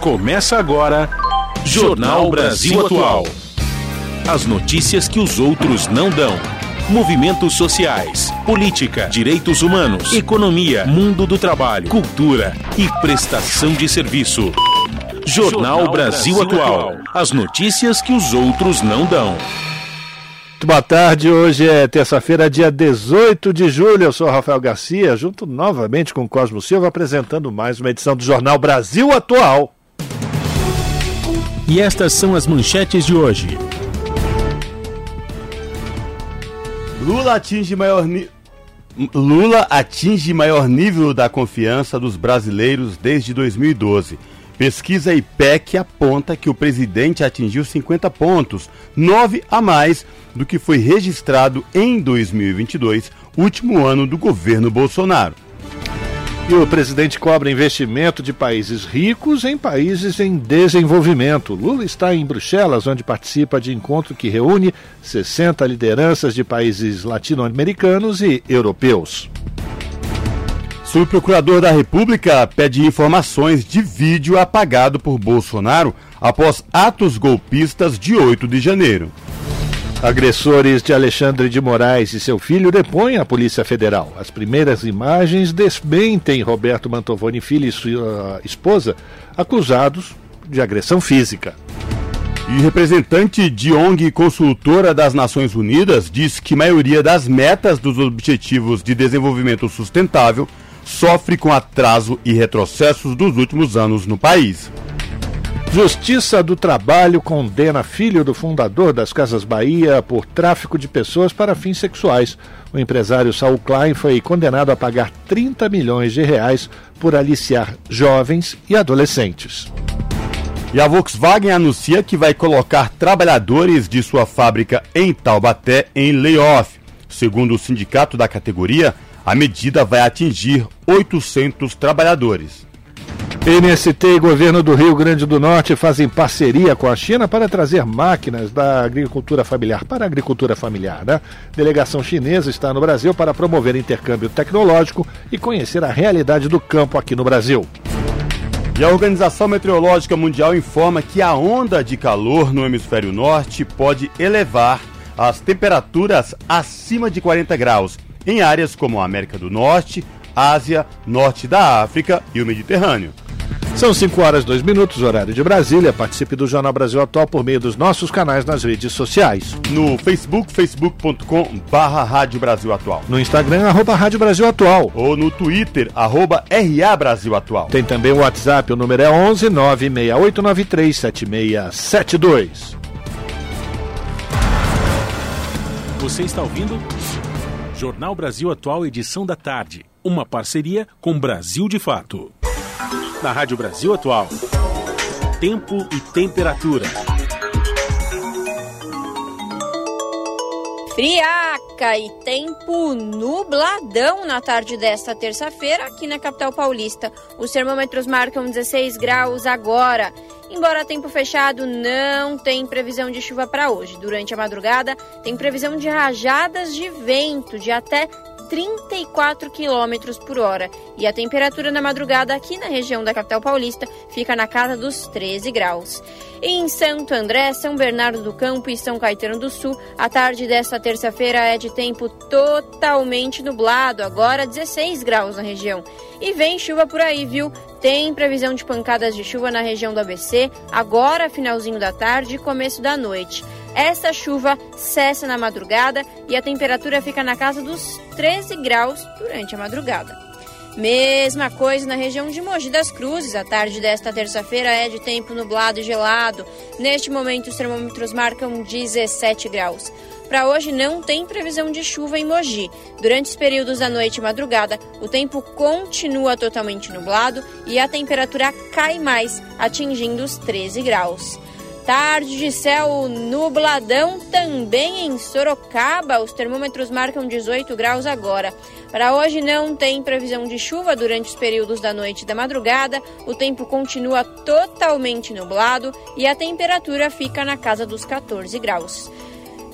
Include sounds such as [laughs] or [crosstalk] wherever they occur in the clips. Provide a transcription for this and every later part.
Começa agora Jornal Brasil Atual. As notícias que os outros não dão movimentos sociais, política, direitos humanos, economia, mundo do trabalho, cultura e prestação de serviço. Jornal Brasil Atual. As notícias que os outros não dão. Muito boa tarde, hoje é terça-feira, dia 18 de julho. Eu sou Rafael Garcia, junto novamente com Cosmo Silva, apresentando mais uma edição do Jornal Brasil Atual. E estas são as manchetes de hoje. Lula atinge maior Lula atinge maior nível da confiança dos brasileiros desde 2012. Pesquisa IPEC aponta que o presidente atingiu 50 pontos, 9 a mais do que foi registrado em 2022, último ano do governo Bolsonaro. E o presidente cobra investimento de países ricos em países em desenvolvimento. Lula está em Bruxelas, onde participa de encontro que reúne 60 lideranças de países latino-americanos e europeus. Subprocurador da República pede informações de vídeo apagado por Bolsonaro após atos golpistas de 8 de janeiro. Agressores de Alexandre de Moraes e seu filho depõem à Polícia Federal. As primeiras imagens desmentem Roberto Mantovani Filho e sua esposa, acusados de agressão física. E representante de ONG consultora das Nações Unidas diz que maioria das metas dos Objetivos de Desenvolvimento Sustentável sofre com atraso e retrocessos dos últimos anos no país. Justiça do Trabalho condena filho do fundador das Casas Bahia por tráfico de pessoas para fins sexuais. O empresário Saul Klein foi condenado a pagar 30 milhões de reais por aliciar jovens e adolescentes. E a Volkswagen anuncia que vai colocar trabalhadores de sua fábrica em Taubaté em layoff. Segundo o sindicato da categoria, a medida vai atingir 800 trabalhadores. MST e governo do Rio Grande do Norte fazem parceria com a China para trazer máquinas da agricultura familiar para a agricultura familiar. Né? Delegação chinesa está no Brasil para promover intercâmbio tecnológico e conhecer a realidade do campo aqui no Brasil. E a Organização Meteorológica Mundial informa que a onda de calor no hemisfério norte pode elevar as temperaturas acima de 40 graus em áreas como a América do Norte, Ásia, Norte da África e o Mediterrâneo. São 5 horas e 2 minutos, horário de Brasília. Participe do Jornal Brasil Atual por meio dos nossos canais nas redes sociais. No Facebook, facebook.com barra Rádio Brasil Atual. No Instagram, arroba Rádio Brasil Atual. Ou no Twitter, arroba RA Brasil Atual. Tem também o WhatsApp, o número é 11 96893 7672. Você está ouvindo? Jornal Brasil Atual, edição da tarde. Uma parceria com Brasil de Fato. Na Rádio Brasil Atual. Tempo e temperatura. Friaca e tempo nubladão na tarde desta terça-feira aqui na capital paulista. Os termômetros marcam 16 graus agora. Embora tempo fechado, não tem previsão de chuva para hoje. Durante a madrugada, tem previsão de rajadas de vento de até 34 km por hora. E a temperatura na madrugada aqui na região da capital paulista fica na casa dos 13 graus. Em Santo André, São Bernardo do Campo e São Caetano do Sul, a tarde desta terça-feira é de tempo totalmente nublado, agora 16 graus na região. E vem chuva por aí, viu? Tem previsão de pancadas de chuva na região do ABC, agora finalzinho da tarde e começo da noite. Esta chuva cessa na madrugada e a temperatura fica na casa dos 13 graus durante a madrugada. Mesma coisa na região de Mogi das Cruzes. A tarde desta terça-feira é de tempo nublado e gelado. Neste momento, os termômetros marcam 17 graus. Para hoje não tem previsão de chuva em Mogi. Durante os períodos da noite e madrugada, o tempo continua totalmente nublado e a temperatura cai mais, atingindo os 13 graus. Tarde de céu nubladão também em Sorocaba. Os termômetros marcam 18 graus agora. Para hoje não tem previsão de chuva durante os períodos da noite e da madrugada. O tempo continua totalmente nublado e a temperatura fica na casa dos 14 graus.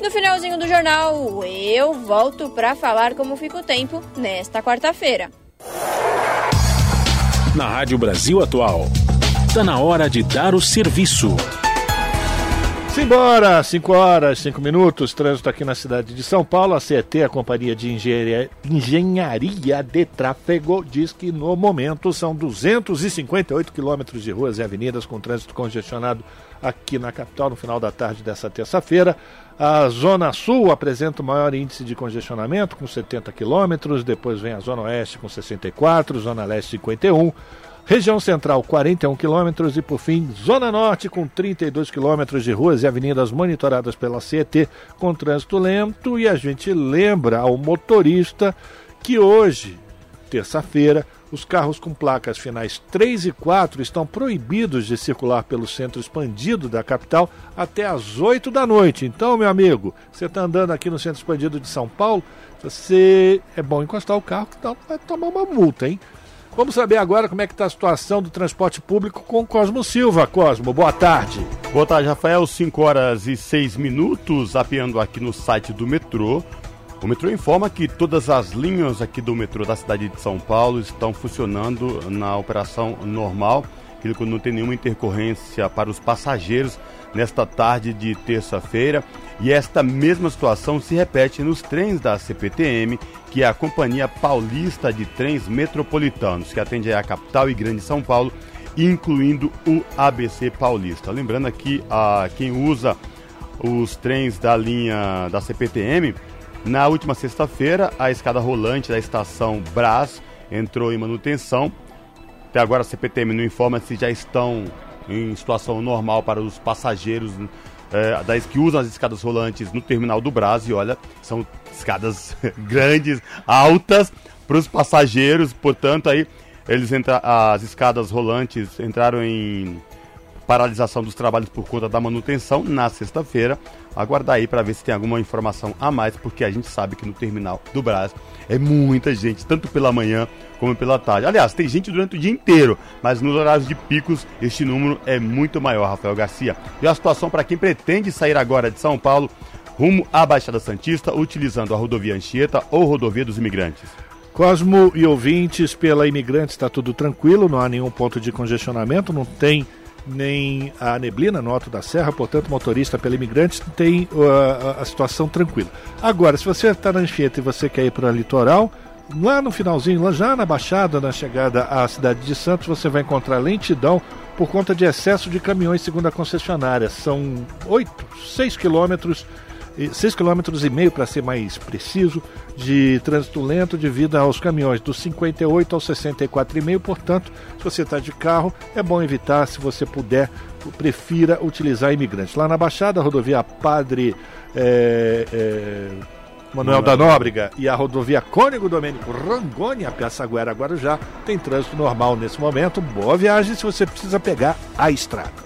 No finalzinho do jornal, eu volto para falar como fica o tempo nesta quarta-feira. Na Rádio Brasil Atual, está na hora de dar o serviço. Simbora, 5 horas, 5 minutos, trânsito aqui na cidade de São Paulo. A CET, a Companhia de Engenharia, Engenharia de Tráfego, diz que no momento são 258 quilômetros de ruas e avenidas com trânsito congestionado aqui na capital no final da tarde dessa terça-feira. A Zona Sul apresenta o maior índice de congestionamento, com 70 quilômetros, depois vem a Zona Oeste com 64, Zona Leste 51. Região Central, 41 quilômetros e, por fim, Zona Norte, com 32 quilômetros de ruas e avenidas monitoradas pela CET, com trânsito lento. E a gente lembra ao motorista que hoje, terça-feira, os carros com placas finais 3 e 4 estão proibidos de circular pelo centro expandido da capital até às 8 da noite. Então, meu amigo, você está andando aqui no centro expandido de São Paulo, você é bom encostar o carro, que vai tomar uma multa, hein? Vamos saber agora como é que está a situação do transporte público com Cosmo Silva. Cosmo, boa tarde. Boa tarde, Rafael. 5 horas e 6 minutos, apeando aqui no site do metrô. O metrô informa que todas as linhas aqui do metrô da cidade de São Paulo estão funcionando na operação normal, aquilo que não tem nenhuma intercorrência para os passageiros nesta tarde de terça-feira. E esta mesma situação se repete nos trens da CPTM, que é a Companhia Paulista de Trens Metropolitanos, que atende a capital e grande São Paulo, incluindo o ABC Paulista. Lembrando aqui a quem usa os trens da linha da CPTM, na última sexta-feira a escada rolante da estação Brás entrou em manutenção. Até agora a CPTM não informa se já estão em situação normal para os passageiros é, das, que usam as escadas rolantes no terminal do Brás. E olha, são escadas [laughs] grandes, altas para os passageiros. Portanto, aí eles entra, as escadas rolantes entraram em paralisação dos trabalhos por conta da manutenção na sexta-feira. Aguardar aí para ver se tem alguma informação a mais, porque a gente sabe que no terminal do Brás é muita gente, tanto pela manhã como pela tarde. Aliás, tem gente durante o dia inteiro, mas nos horários de picos este número é muito maior, Rafael Garcia. E a situação para quem pretende sair agora de São Paulo rumo à Baixada Santista, utilizando a rodovia Anchieta ou rodovia dos imigrantes. Cosmo e ouvintes, pela Imigrantes está tudo tranquilo, não há nenhum ponto de congestionamento, não tem nem a neblina no Alto da Serra, portanto, motorista pela Imigrantes tem uh, a situação tranquila. Agora, se você está na Anchieta e você quer ir para o litoral, lá no finalzinho, lá já na Baixada, na chegada à cidade de Santos, você vai encontrar lentidão por conta de excesso de caminhões, segundo a concessionária. São 8, 6 quilômetros 6 km e meio para ser mais preciso, de trânsito lento devido aos caminhões dos 58 aos 64,5. Portanto, se você está de carro, é bom evitar, se você puder, prefira utilizar imigrantes. Lá na Baixada, a rodovia Padre é, é, Manuel da Nóbrega e a rodovia Cônigo Domênico Rangoni, a Piaçaguera Guarujá, tem trânsito normal nesse momento. Boa viagem se você precisa pegar a estrada.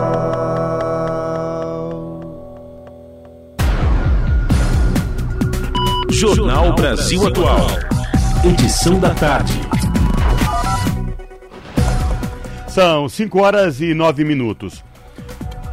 Jornal Brasil Atual. Edição da tarde. São 5 horas e 9 minutos.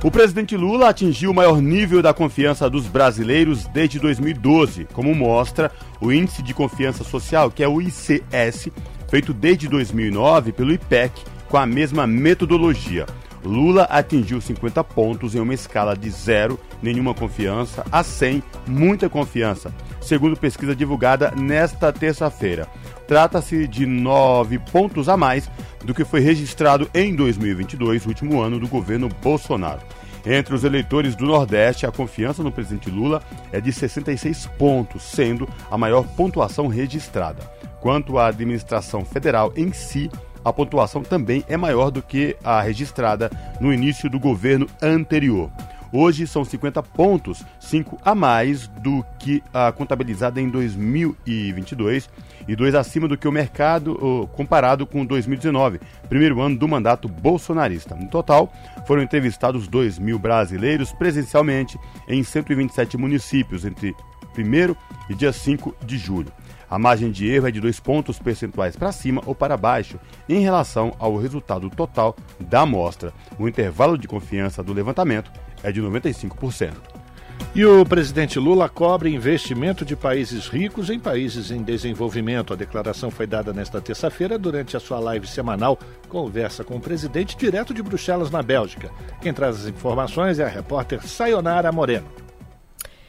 O presidente Lula atingiu o maior nível da confiança dos brasileiros desde 2012, como mostra o Índice de Confiança Social, que é o ICS, feito desde 2009 pelo IPEC com a mesma metodologia. Lula atingiu 50 pontos em uma escala de zero, nenhuma confiança, a 100, muita confiança, segundo pesquisa divulgada nesta terça-feira. Trata-se de nove pontos a mais do que foi registrado em 2022, último ano do governo Bolsonaro. Entre os eleitores do Nordeste, a confiança no presidente Lula é de 66 pontos, sendo a maior pontuação registrada. Quanto à administração federal em si, a pontuação também é maior do que a registrada no início do governo anterior. Hoje são 50 pontos, 5 a mais do que a contabilizada em 2022 e 2 acima do que o mercado comparado com 2019, primeiro ano do mandato bolsonarista. No total, foram entrevistados 2 mil brasileiros presencialmente em 127 municípios entre 1 e dia 5 de julho. A margem de erro é de dois pontos percentuais para cima ou para baixo em relação ao resultado total da amostra. O intervalo de confiança do levantamento é de 95%. E o presidente Lula cobre investimento de países ricos em países em desenvolvimento. A declaração foi dada nesta terça-feira durante a sua live semanal Conversa com o presidente direto de Bruxelas, na Bélgica. Quem traz as informações é a repórter Sayonara Moreno.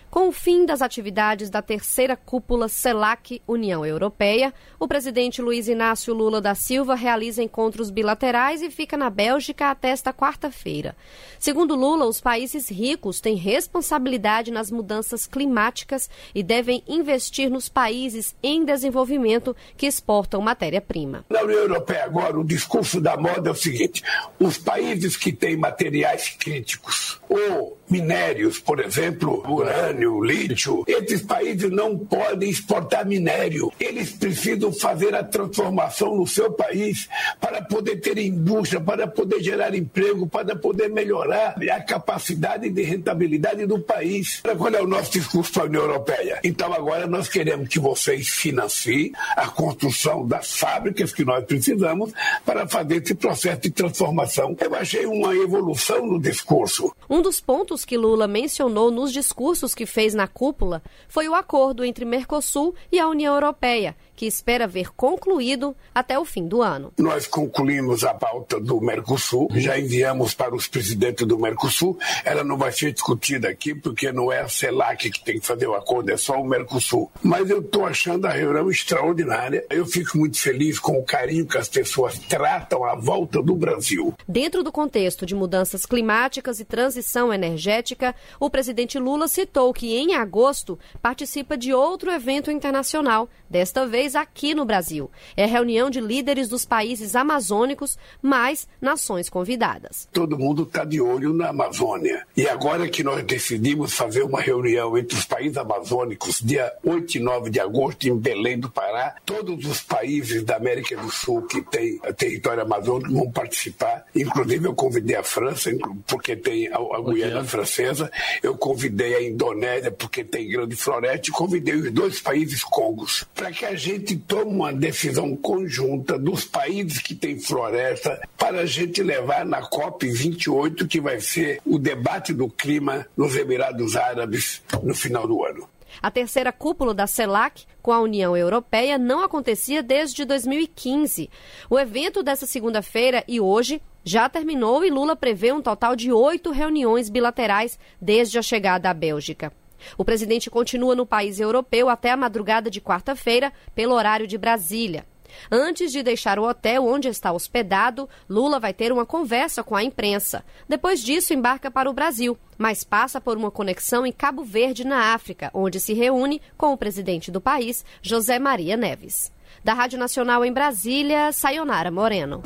Com o fim das atividades da terceira cúpula CELAC União Europeia, o presidente Luiz Inácio Lula da Silva realiza encontros bilaterais e fica na Bélgica até esta quarta-feira. Segundo Lula, os países ricos têm responsabilidade nas mudanças climáticas e devem investir nos países em desenvolvimento que exportam matéria-prima. Na União Europeia, agora, o discurso da moda é o seguinte: os países que têm materiais críticos ou minérios, por exemplo, urânio, lítio, esses países não podem exportar minério. Eles precisam fazer a transformação no seu país para poder ter indústria, para poder gerar emprego, para poder melhorar a capacidade de rentabilidade do país. Qual é o nosso discurso para a União Europeia? Então agora nós queremos que vocês financiem a construção das fábricas que nós precisamos para fazer esse processo de transformação. Eu achei uma evolução no discurso. Um dos pontos que Lula mencionou nos discursos que fez na cúpula foi o acordo entre Mercosul e a União Europeia, que espera ver concluído até o fim do ano. Nós concluímos a pauta do Mercosul, já enviamos para os presidentes do Mercosul. Ela não vai ser discutida aqui porque não é a CELAC que tem que fazer o acordo, é só o Mercosul. Mas eu estou achando a reunião extraordinária. Eu fico muito feliz com o carinho que as pessoas tratam a volta do Brasil. Dentro do contexto de mudanças climáticas e transição energética, o presidente Lula citou que em agosto participa de outro evento internacional, desta vez vez aqui no Brasil. É reunião de líderes dos países amazônicos, mais nações convidadas. Todo mundo está de olho na Amazônia. E agora que nós decidimos fazer uma reunião entre os países amazônicos, dia 8 e 9 de agosto, em Belém do Pará, todos os países da América do Sul que têm território amazônico vão participar. Inclusive, eu convidei a França, porque tem a, a Guiana Francesa, eu convidei a Indonésia, porque tem grande floresta, e convidei os dois países congos, para que a gente gente toma uma decisão conjunta dos países que têm floresta para a gente levar na COP28, que vai ser o debate do clima nos Emirados Árabes no final do ano. A terceira cúpula da CELAC com a União Europeia não acontecia desde 2015. O evento dessa segunda-feira e hoje já terminou e Lula prevê um total de oito reuniões bilaterais desde a chegada à Bélgica. O presidente continua no país europeu até a madrugada de quarta-feira, pelo horário de Brasília. Antes de deixar o hotel onde está hospedado, Lula vai ter uma conversa com a imprensa. Depois disso, embarca para o Brasil, mas passa por uma conexão em Cabo Verde, na África, onde se reúne com o presidente do país, José Maria Neves. Da Rádio Nacional em Brasília, Sayonara Moreno.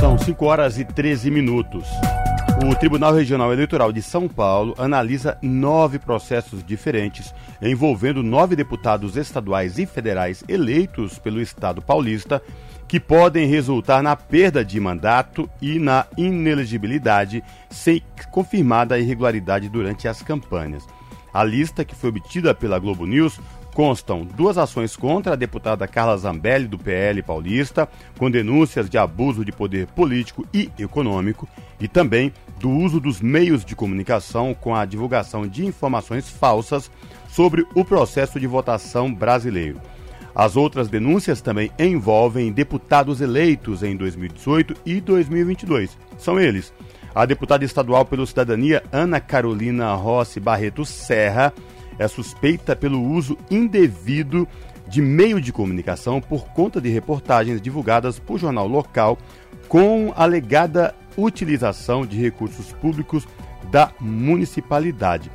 São 5 horas e 13 minutos. O Tribunal Regional Eleitoral de São Paulo analisa nove processos diferentes envolvendo nove deputados estaduais e federais eleitos pelo Estado paulista que podem resultar na perda de mandato e na inelegibilidade sem confirmada irregularidade durante as campanhas. A lista, que foi obtida pela Globo News, constam duas ações contra a deputada Carla Zambelli, do PL paulista, com denúncias de abuso de poder político e econômico, e também do uso dos meios de comunicação com a divulgação de informações falsas sobre o processo de votação brasileiro. As outras denúncias também envolvem deputados eleitos em 2018 e 2022. São eles: a deputada estadual pelo Cidadania, Ana Carolina Rossi Barreto Serra, é suspeita pelo uso indevido de meio de comunicação por conta de reportagens divulgadas por jornal local com alegada utilização de recursos públicos da municipalidade.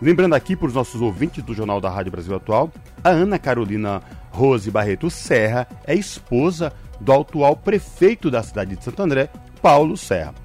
Lembrando aqui para os nossos ouvintes do Jornal da Rádio Brasil Atual, a Ana Carolina Rose Barreto Serra é esposa do atual prefeito da cidade de Santo André, Paulo Serra.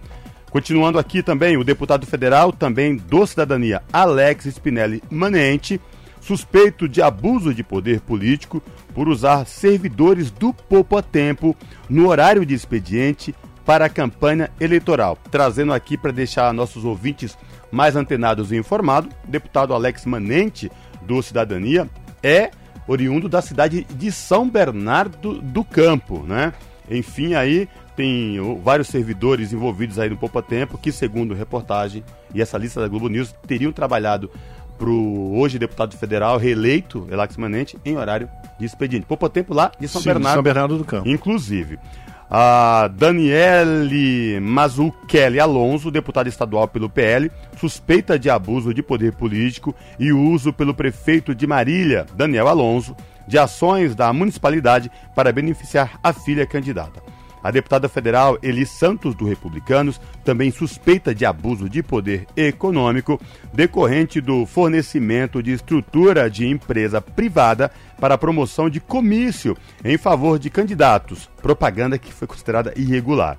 Continuando aqui também, o deputado federal, também do Cidadania, Alex Spinelli Manente, suspeito de abuso de poder político por usar servidores do Poupa Tempo no horário de expediente para a campanha eleitoral. Trazendo aqui para deixar nossos ouvintes mais antenados e informados, deputado Alex Manente, do Cidadania, é oriundo da cidade de São Bernardo do Campo, né? Enfim, aí tem vários servidores envolvidos aí no Poupa Tempo que, segundo reportagem e essa lista da Globo News, teriam trabalhado para o hoje deputado federal reeleito, Alex Manente, em horário de expediente. Poupa Tempo lá de São Sim, Bernardo. São Bernardo do Campo. Inclusive. A Daniele Mazzucchelli Alonso, deputada estadual pelo PL, suspeita de abuso de poder político e uso pelo prefeito de Marília, Daniel Alonso, de ações da municipalidade para beneficiar a filha candidata. A deputada federal Eli Santos, do Republicanos, também suspeita de abuso de poder econômico decorrente do fornecimento de estrutura de empresa privada para a promoção de comício em favor de candidatos, propaganda que foi considerada irregular.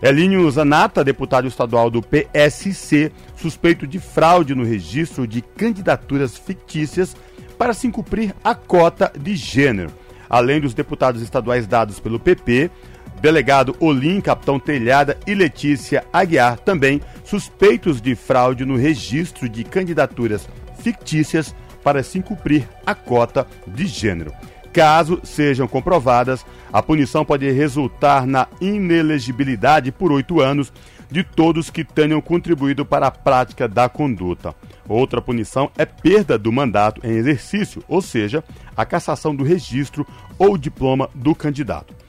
Elinho Zanata, deputado estadual do PSC, suspeito de fraude no registro de candidaturas fictícias para se cumprir a cota de gênero. Além dos deputados estaduais dados pelo PP, delegado Olim, capitão Telhada e Letícia Aguiar, também suspeitos de fraude no registro de candidaturas fictícias para se cumprir a cota de gênero. Caso sejam comprovadas, a punição pode resultar na inelegibilidade por oito anos de todos que tenham contribuído para a prática da conduta. Outra punição é perda do mandato em exercício, ou seja, a cassação do registro ou diploma do candidato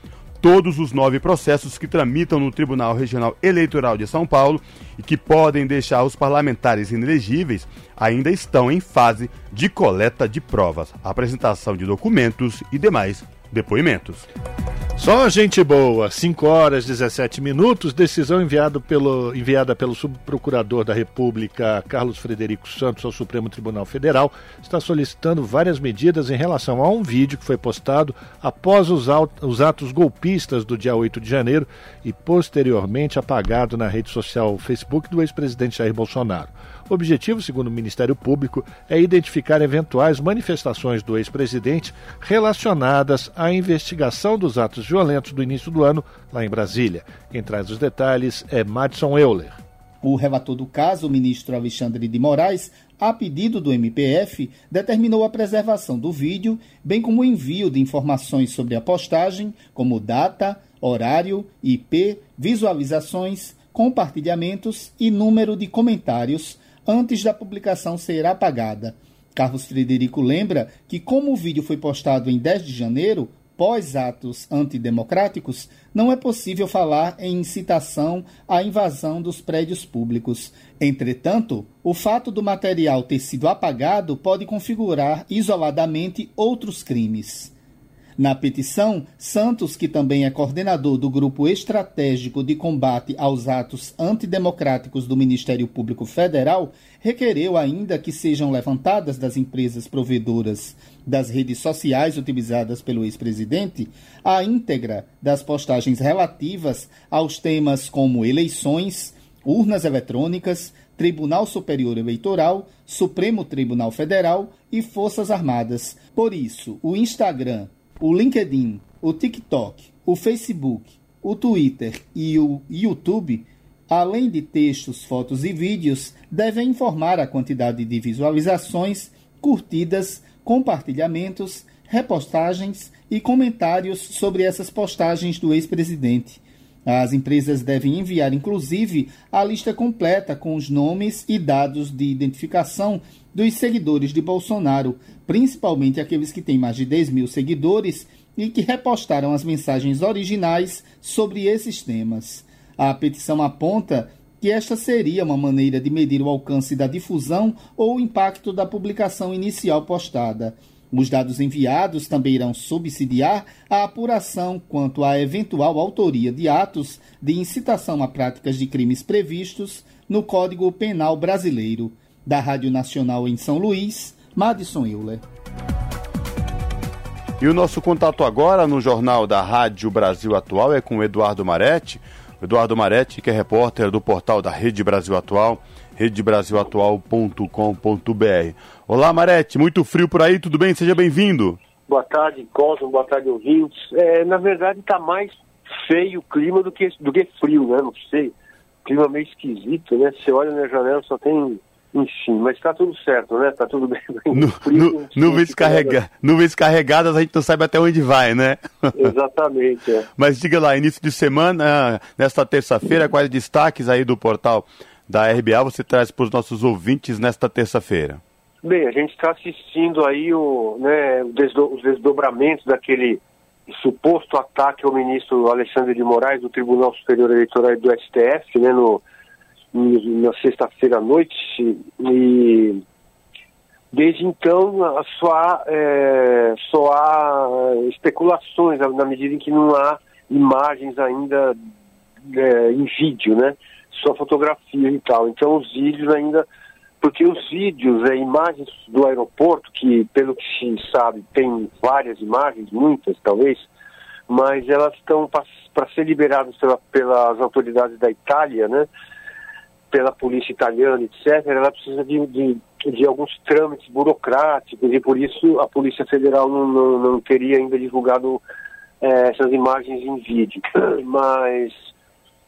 todos os nove processos que tramitam no Tribunal Regional Eleitoral de São Paulo e que podem deixar os parlamentares inelegíveis ainda estão em fase de coleta de provas, apresentação de documentos e demais depoimentos. Só gente boa, 5 horas 17 minutos. Decisão enviado pelo, enviada pelo subprocurador da República, Carlos Frederico Santos, ao Supremo Tribunal Federal, está solicitando várias medidas em relação a um vídeo que foi postado após os, os atos golpistas do dia 8 de janeiro e posteriormente apagado na rede social Facebook do ex-presidente Jair Bolsonaro. O objetivo, segundo o Ministério Público, é identificar eventuais manifestações do ex-presidente relacionadas à investigação dos atos violentos do início do ano lá em Brasília. Quem traz os detalhes é Madison Euler. O relator do caso, o ministro Alexandre de Moraes, a pedido do MPF, determinou a preservação do vídeo, bem como o envio de informações sobre a postagem, como data, horário, IP, visualizações, compartilhamentos e número de comentários antes da publicação ser apagada. Carlos Frederico lembra que, como o vídeo foi postado em 10 de janeiro, pós atos antidemocráticos, não é possível falar em incitação à invasão dos prédios públicos. Entretanto, o fato do material ter sido apagado pode configurar isoladamente outros crimes. Na petição, Santos, que também é coordenador do Grupo Estratégico de Combate aos Atos Antidemocráticos do Ministério Público Federal, requereu ainda que sejam levantadas das empresas provedoras das redes sociais utilizadas pelo ex-presidente a íntegra das postagens relativas aos temas como eleições, urnas eletrônicas, Tribunal Superior Eleitoral, Supremo Tribunal Federal e Forças Armadas. Por isso, o Instagram, o LinkedIn, o TikTok, o Facebook, o Twitter e o YouTube, além de textos, fotos e vídeos, devem informar a quantidade de visualizações, curtidas, compartilhamentos, repostagens e comentários sobre essas postagens do ex-presidente. As empresas devem enviar, inclusive, a lista completa com os nomes e dados de identificação dos seguidores de Bolsonaro, principalmente aqueles que têm mais de 10 mil seguidores e que repostaram as mensagens originais sobre esses temas. A petição aponta que esta seria uma maneira de medir o alcance da difusão ou o impacto da publicação inicial postada. Os dados enviados também irão subsidiar a apuração quanto à eventual autoria de atos de incitação a práticas de crimes previstos no Código Penal Brasileiro. Da Rádio Nacional em São Luís, Madison Euler. E o nosso contato agora no Jornal da Rádio Brasil Atual é com o Eduardo Maretti. Eduardo Maretti, que é repórter do portal da Rede Brasil Atual, redebrasilatual.com.br. Olá, Marete, muito frio por aí, tudo bem? Seja bem-vindo. Boa tarde, Cosmo, boa tarde, ouvintes. É, na verdade, está mais feio o clima do que, do que frio, né? Não sei. Clima meio esquisito, né? Você olha na janela, só tem enfim, mas está tudo certo, né? Está tudo bem. [laughs] Nuvens, carrega, nuvens carregadas, a gente não sabe até onde vai, né? [laughs] Exatamente. É. Mas diga lá, início de semana, nesta terça-feira, quais destaques aí do portal da RBA você traz para os nossos ouvintes nesta terça-feira? Bem, a gente está assistindo aí o, né, os desdobramentos daquele suposto ataque ao ministro Alexandre de Moraes do Tribunal Superior Eleitoral e do STF, né, no, na sexta-feira à noite, e desde então só há, é, só há especulações na medida em que não há imagens ainda é, em vídeo, né? só fotografia e tal. Então os vídeos ainda. Porque os vídeos, é, imagens do aeroporto, que pelo que se sabe tem várias imagens, muitas talvez, mas elas estão para ser liberadas pela, pelas autoridades da Itália, né? Pela polícia italiana, etc., ela precisa de, de, de, alguns trâmites burocráticos e por isso a Polícia Federal não, não, não teria ainda divulgado é, essas imagens em vídeo. [clears throat] Mas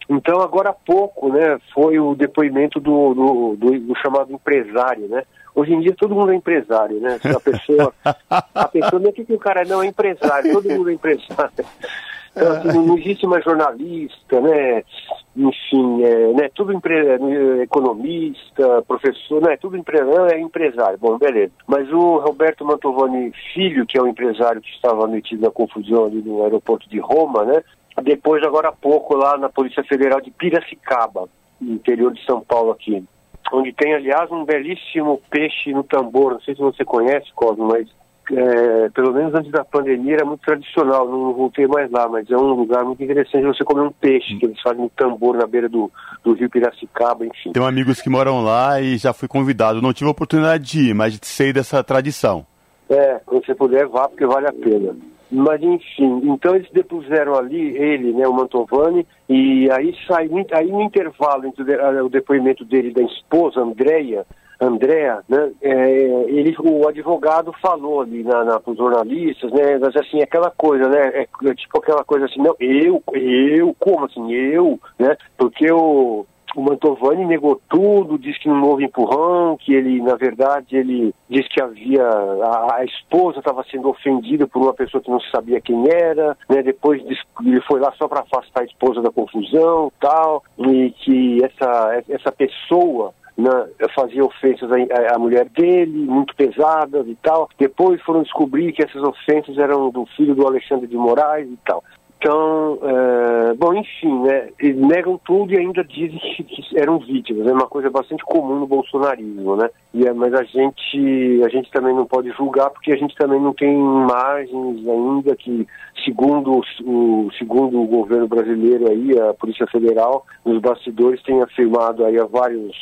então, agora há pouco, né, foi o depoimento do, do, do, do, chamado empresário, né? Hoje em dia todo mundo é empresário, né? A pessoa, a pessoa não é que o cara não é empresário, todo mundo é empresário. Então, assim, não existe mais jornalista, né? Enfim, é, né? tudo empre... É, economista, professor, né? Tudo empre... é empresário. Bom, beleza. Mas o Roberto Mantovani Filho, que é o empresário que estava metido na confusão ali no aeroporto de Roma, né? depois, agora há pouco, lá na Polícia Federal de Piracicaba, no interior de São Paulo aqui. Onde tem, aliás, um belíssimo peixe no tambor. Não sei se você conhece, Cosmo, mas é, pelo menos antes da pandemia era muito tradicional. Não voltei mais lá, mas é um lugar muito interessante você comer um peixe que eles fazem no tambor na beira do, do rio Piracicaba, enfim. Tenho amigos que moram lá e já fui convidado. Não tive a oportunidade de ir, mas sei dessa tradição. É, quando você puder, vá, porque vale a pena. Mas enfim, então eles depuseram ali, ele, né, o Mantovani, e aí sai, aí no intervalo entre o depoimento dele da esposa, Andréia, Andréa, né, é, ele, o advogado falou ali na, na, para os jornalistas, né, mas assim, aquela coisa, né, é, é tipo aquela coisa assim, não, eu, eu, como assim, eu, né, porque o o Mantovani negou tudo, disse que não houve empurrão, que ele, na verdade, ele disse que havia a, a esposa estava sendo ofendida por uma pessoa que não sabia quem era, né? Depois ele foi lá só para afastar a esposa da confusão, tal, e que essa essa pessoa né, fazia ofensas à, à, mulher dele, muito pesadas e tal. Depois foram descobrir que essas ofensas eram do filho do Alexandre de Moraes e tal. Então, é, bom, enfim, né, eles negam tudo e ainda dizem que, que, eram vítimas. É uma coisa bastante comum no bolsonarismo, né? E é, mas a gente, a gente também não pode julgar porque a gente também não tem imagens ainda que, segundo o, segundo o governo brasileiro aí, a Polícia Federal, os bastidores têm afirmado aí a vários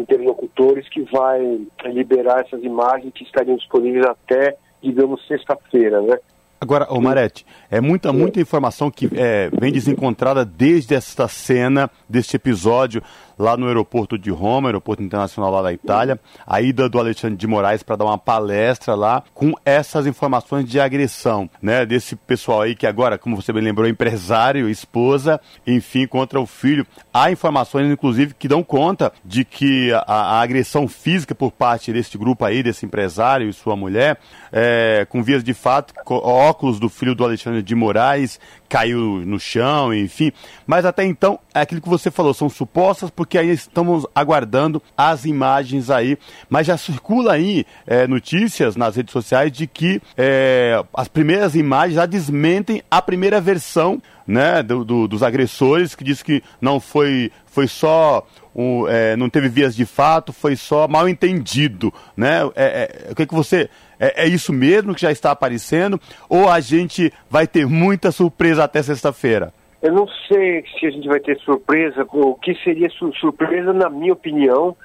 interlocutores que vai liberar essas imagens que estariam disponíveis até, digamos, sexta-feira, né? Agora, o Marete, é muita, muita informação que é, vem desencontrada desde esta cena, deste episódio lá no aeroporto de Roma, aeroporto internacional lá da Itália, a ida do Alexandre de Moraes para dar uma palestra lá com essas informações de agressão, né, desse pessoal aí que agora, como você bem lembrou, é empresário, esposa, enfim, contra o filho. Há informações, inclusive, que dão conta de que a, a agressão física por parte desse grupo aí, desse empresário e sua mulher, é, com vias de fato, óculos do filho do Alexandre de Moraes caiu no chão, enfim. Mas até então, é aquilo que você falou, são supostas, porque aí estamos aguardando as imagens aí. Mas já circula aí é, notícias nas redes sociais de que é, as primeiras imagens já desmentem a primeira versão né, do, do, dos agressores, que diz que não foi, foi só um, é, não teve vias de fato, foi só mal entendido, né? É, é, o que, que você é, é, isso mesmo que já está aparecendo ou a gente vai ter muita surpresa até sexta-feira? Eu não sei se a gente vai ter surpresa. O que seria surpresa, na minha opinião,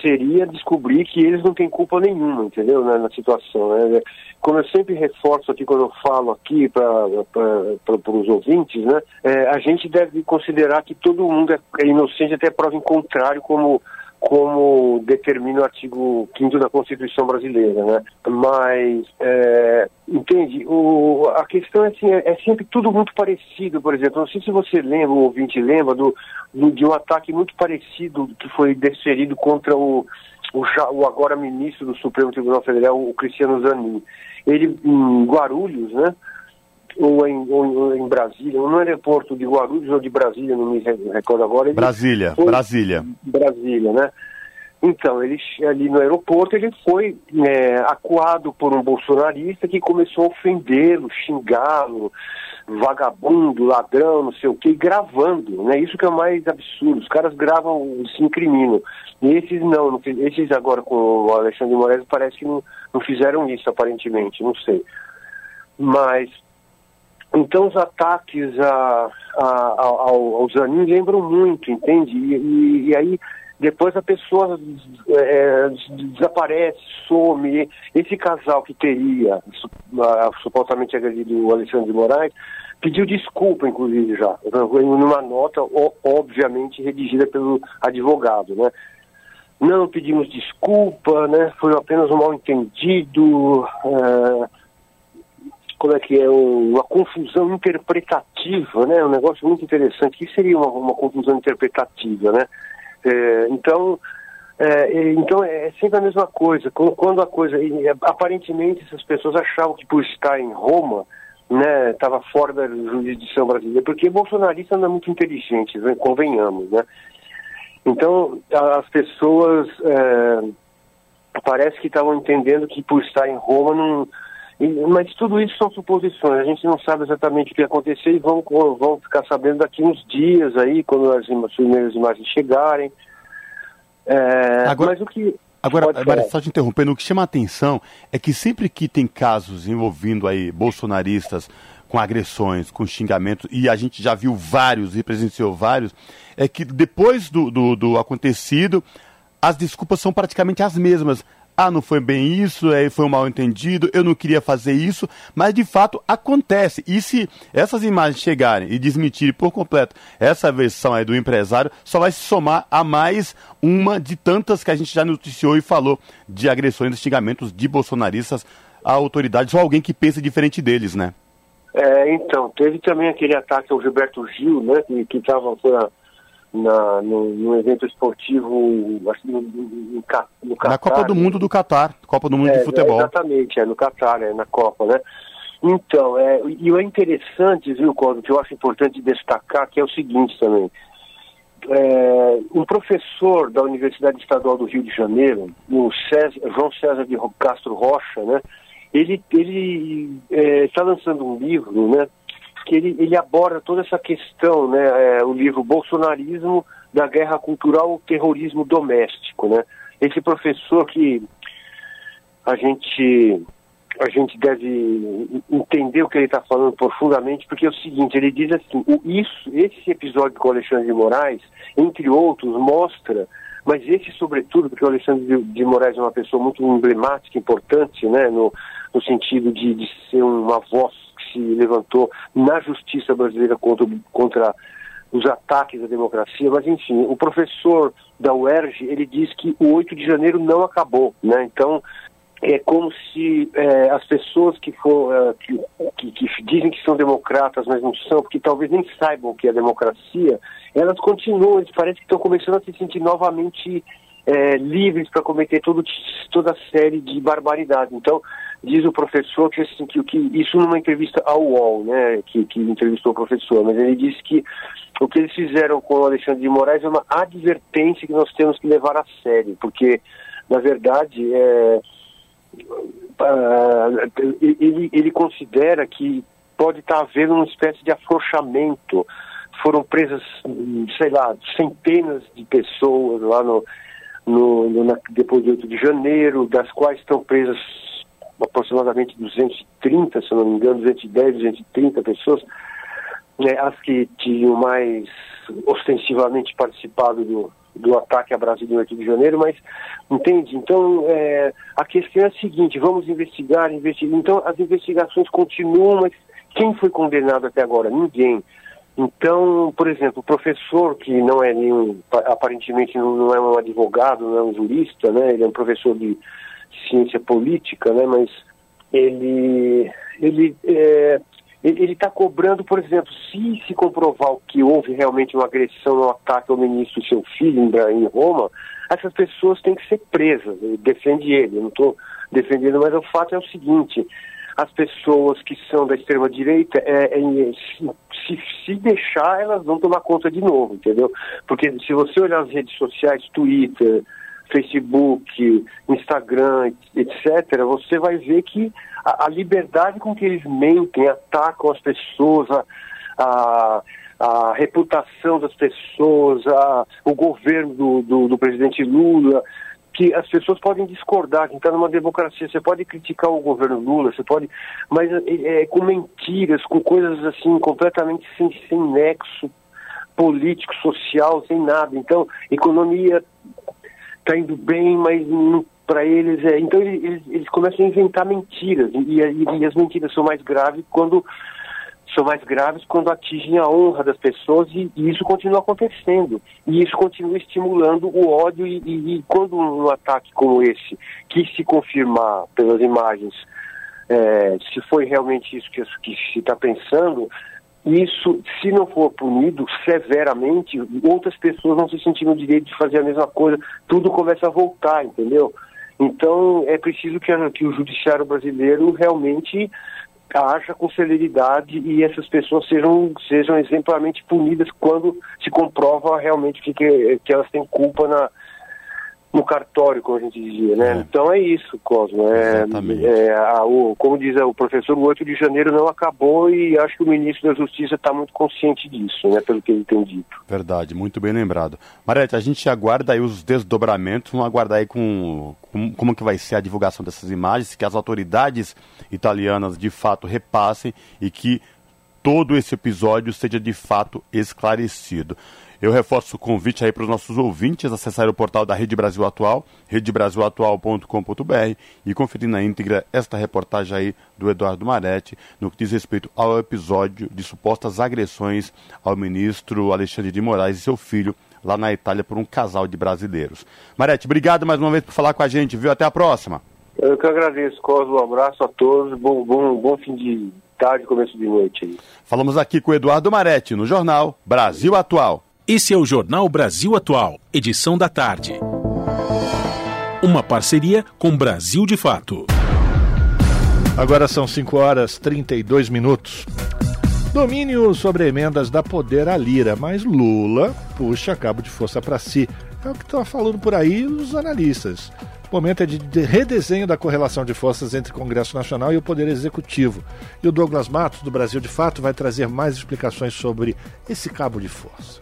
seria descobrir que eles não têm culpa nenhuma, entendeu? Na, na situação. Né? Como eu sempre reforço aqui quando eu falo aqui para os ouvintes, né? É, a gente deve considerar que todo mundo é, é inocente até prova em contrário, como como determina o artigo 5 da Constituição brasileira, né? Mas, é, entende, o, a questão é, assim, é, é, sempre tudo muito parecido, por exemplo, não sei se você lembra, o ouvinte lembra, do, do, de um ataque muito parecido que foi desferido contra o, o, o agora ministro do Supremo Tribunal Federal, o Cristiano Zanin. Ele, em Guarulhos, né? Ou em, ou em Brasília, no aeroporto de Guarulhos ou de Brasília, não me recordo agora. Brasília, foi, Brasília. Brasília, né? Então, ele ali no aeroporto ele foi é, acuado por um bolsonarista que começou a ofendê-lo, xingá-lo, vagabundo, ladrão, não sei o que, gravando, né? Isso que é o mais absurdo. Os caras gravam, se incriminam. E esses não, não esses agora com o Alexandre de Moraes parece que não, não fizeram isso, aparentemente, não sei. Mas então os ataques a, a, ao, ao Zanin lembram muito, entende? E, e, e aí depois a pessoa é, desaparece, some. Esse casal que teria supostamente agredido o Alexandre de Moraes pediu desculpa, inclusive, já, numa nota, obviamente, redigida pelo advogado, né? Não pedimos desculpa, né? Foi apenas um mal entendido. É como é que é, uma confusão interpretativa, né? Um negócio muito interessante. O que seria uma, uma confusão interpretativa, né? É, então, é, então é sempre a mesma coisa. Quando a coisa, aparentemente essas pessoas achavam que por estar em Roma, né, estava fora da jurisdição brasileira, porque bolsonarista não é muito inteligente, né, convenhamos, né? Então as pessoas é, parece que estavam entendendo que por estar em Roma não mas tudo isso são suposições, a gente não sabe exatamente o que aconteceu e vamos, vamos ficar sabendo daqui uns dias aí, quando as, as primeiras imagens chegarem. É, agora, mas o que. Agora, agora, só te interrompendo, o que chama a atenção é que sempre que tem casos envolvendo aí bolsonaristas com agressões, com xingamentos, e a gente já viu vários e presenciou vários, é que depois do, do, do acontecido, as desculpas são praticamente as mesmas ah, não foi bem isso, aí foi um mal entendido, eu não queria fazer isso, mas de fato acontece. E se essas imagens chegarem e desmentirem por completo essa versão aí do empresário, só vai se somar a mais uma de tantas que a gente já noticiou e falou de agressões e xingamentos de bolsonaristas a autoridades ou alguém que pensa diferente deles, né? É, então, teve também aquele ataque ao Gilberto Gil, né, que estava, foi a na, no, no, evento esportivo no, no, no Catar, Na Copa do Mundo do Catar, Copa do Mundo é, de Futebol. É, exatamente, é no Catar, é na Copa, né? Então, é, e o interessante, viu, Código, que eu acho importante destacar, que é o seguinte também. É, um professor da Universidade Estadual do Rio de Janeiro, o César, João César de Castro Rocha, né? Ele ele é, está lançando um livro, né? Que ele, ele aborda toda essa questão, né, é, o livro Bolsonarismo da Guerra Cultural ao Terrorismo Doméstico, né? Esse professor que a gente a gente deve entender o que ele está falando profundamente, porque é o seguinte, ele diz assim, isso, esse episódio com o Alexandre de Moraes, entre outros, mostra, mas esse sobretudo, porque o Alexandre de, de Moraes é uma pessoa muito emblemática, importante, né, no, no sentido de, de ser uma voz se levantou na justiça brasileira contra, contra os ataques à democracia, mas enfim, o professor da UERJ, ele diz que o 8 de janeiro não acabou, né? Então, é como se é, as pessoas que, for, é, que, que, que, dizem que são democratas, mas não são, porque talvez nem saibam o que é democracia, elas continuam, parece que estão começando a se sentir novamente é, livres para cometer todo, toda a série de barbaridades. Então, diz o professor que, assim, que, que isso numa entrevista ao UOL, né, que, que entrevistou o professor, mas ele disse que o que eles fizeram com o Alexandre de Moraes é uma advertência que nós temos que levar a sério, porque, na verdade, é, uh, ele, ele considera que pode estar havendo uma espécie de afrouxamento. Foram presas, sei lá, centenas de pessoas lá no, no, no na, depois de 8 de janeiro, das quais estão presas aproximadamente 230, se não me engano, 210, 230 pessoas, né, as que tinham mais ostensivamente participado do, do ataque a Brasília em 8 de janeiro, mas entende? Então é, a questão é a seguinte: vamos investigar, investigar. Então as investigações continuam, mas quem foi condenado até agora? Ninguém. Então, por exemplo, o professor, que não é nenhum, aparentemente não é um advogado, não é um jurista, né? Ele é um professor de ciência política, né? Mas ele, ele é, ele está cobrando, por exemplo, se se comprovar que houve realmente uma agressão, um ataque ao ministro e seu filho em, Roma, essas pessoas têm que ser presas. Defende ele, eu não estou defendendo, mas o fato é o seguinte: as pessoas que são da extrema direita, é, é, se, se deixar, elas vão tomar conta de novo, entendeu? Porque se você olhar as redes sociais, Twitter, Facebook, Instagram, etc., você vai ver que a, a liberdade com que eles mentem, atacam as pessoas, a, a a reputação das pessoas, a, o governo do, do, do, presidente Lula, que as pessoas podem discordar, que está numa democracia, você pode criticar o governo Lula, você pode, mas é, é, com mentiras, com coisas assim completamente sem, sem nexo político, social, sem nada. Então, economia está indo bem, mas para eles é. Então eles, eles, começam a inventar mentiras e, e, e as mentiras são mais graves quando são mais graves quando atingem a honra das pessoas e, e, isso continua acontecendo. E isso continua estimulando o ódio e, e, e, quando um ataque como esse, que se confirmar pelas imagens, é, se foi realmente isso que, que se está pensando, isso, se não for punido severamente, outras pessoas vão se sentir no direito de fazer a mesma coisa, tudo começa a voltar, entendeu? Então é preciso que, que o judiciário brasileiro realmente haja com celeridade e essas pessoas sejam, sejam exemplarmente punidas quando se comprova realmente que, que, que elas têm culpa na, no cartório, como a gente dizia, né? É. Então é isso, Cosmo. É, é a, o, como diz o professor, o 8 de janeiro não acabou e acho que o ministro da Justiça está muito consciente disso, né? Pelo que ele tem dito. Verdade, muito bem lembrado. Marete, a gente aguarda aí os desdobramentos, vamos aguardar aí com, com, como que vai ser a divulgação dessas imagens, que as autoridades italianas de fato repassem e que todo esse episódio seja de fato esclarecido. Eu reforço o convite aí para os nossos ouvintes acessarem o portal da Rede Brasil Atual, redebrasilatual.com.br e conferir na íntegra esta reportagem aí do Eduardo Maretti no que diz respeito ao episódio de supostas agressões ao ministro Alexandre de Moraes e seu filho lá na Itália por um casal de brasileiros. Marete, obrigado mais uma vez por falar com a gente, viu? Até a próxima. Eu que agradeço, Cosmo. Um abraço a todos. Bom, bom, bom fim de tarde, começo de noite. Falamos aqui com o Eduardo Maretti no jornal Brasil Atual. Esse é o Jornal Brasil Atual, edição da tarde. Uma parceria com Brasil de Fato. Agora são 5 horas 32 minutos. Domínio sobre emendas dá poder à lira, mas Lula puxa cabo de força para si. É o que estão falando por aí os analistas. O momento é de redesenho da correlação de forças entre o Congresso Nacional e o Poder Executivo. E o Douglas Matos, do Brasil de Fato, vai trazer mais explicações sobre esse cabo de força.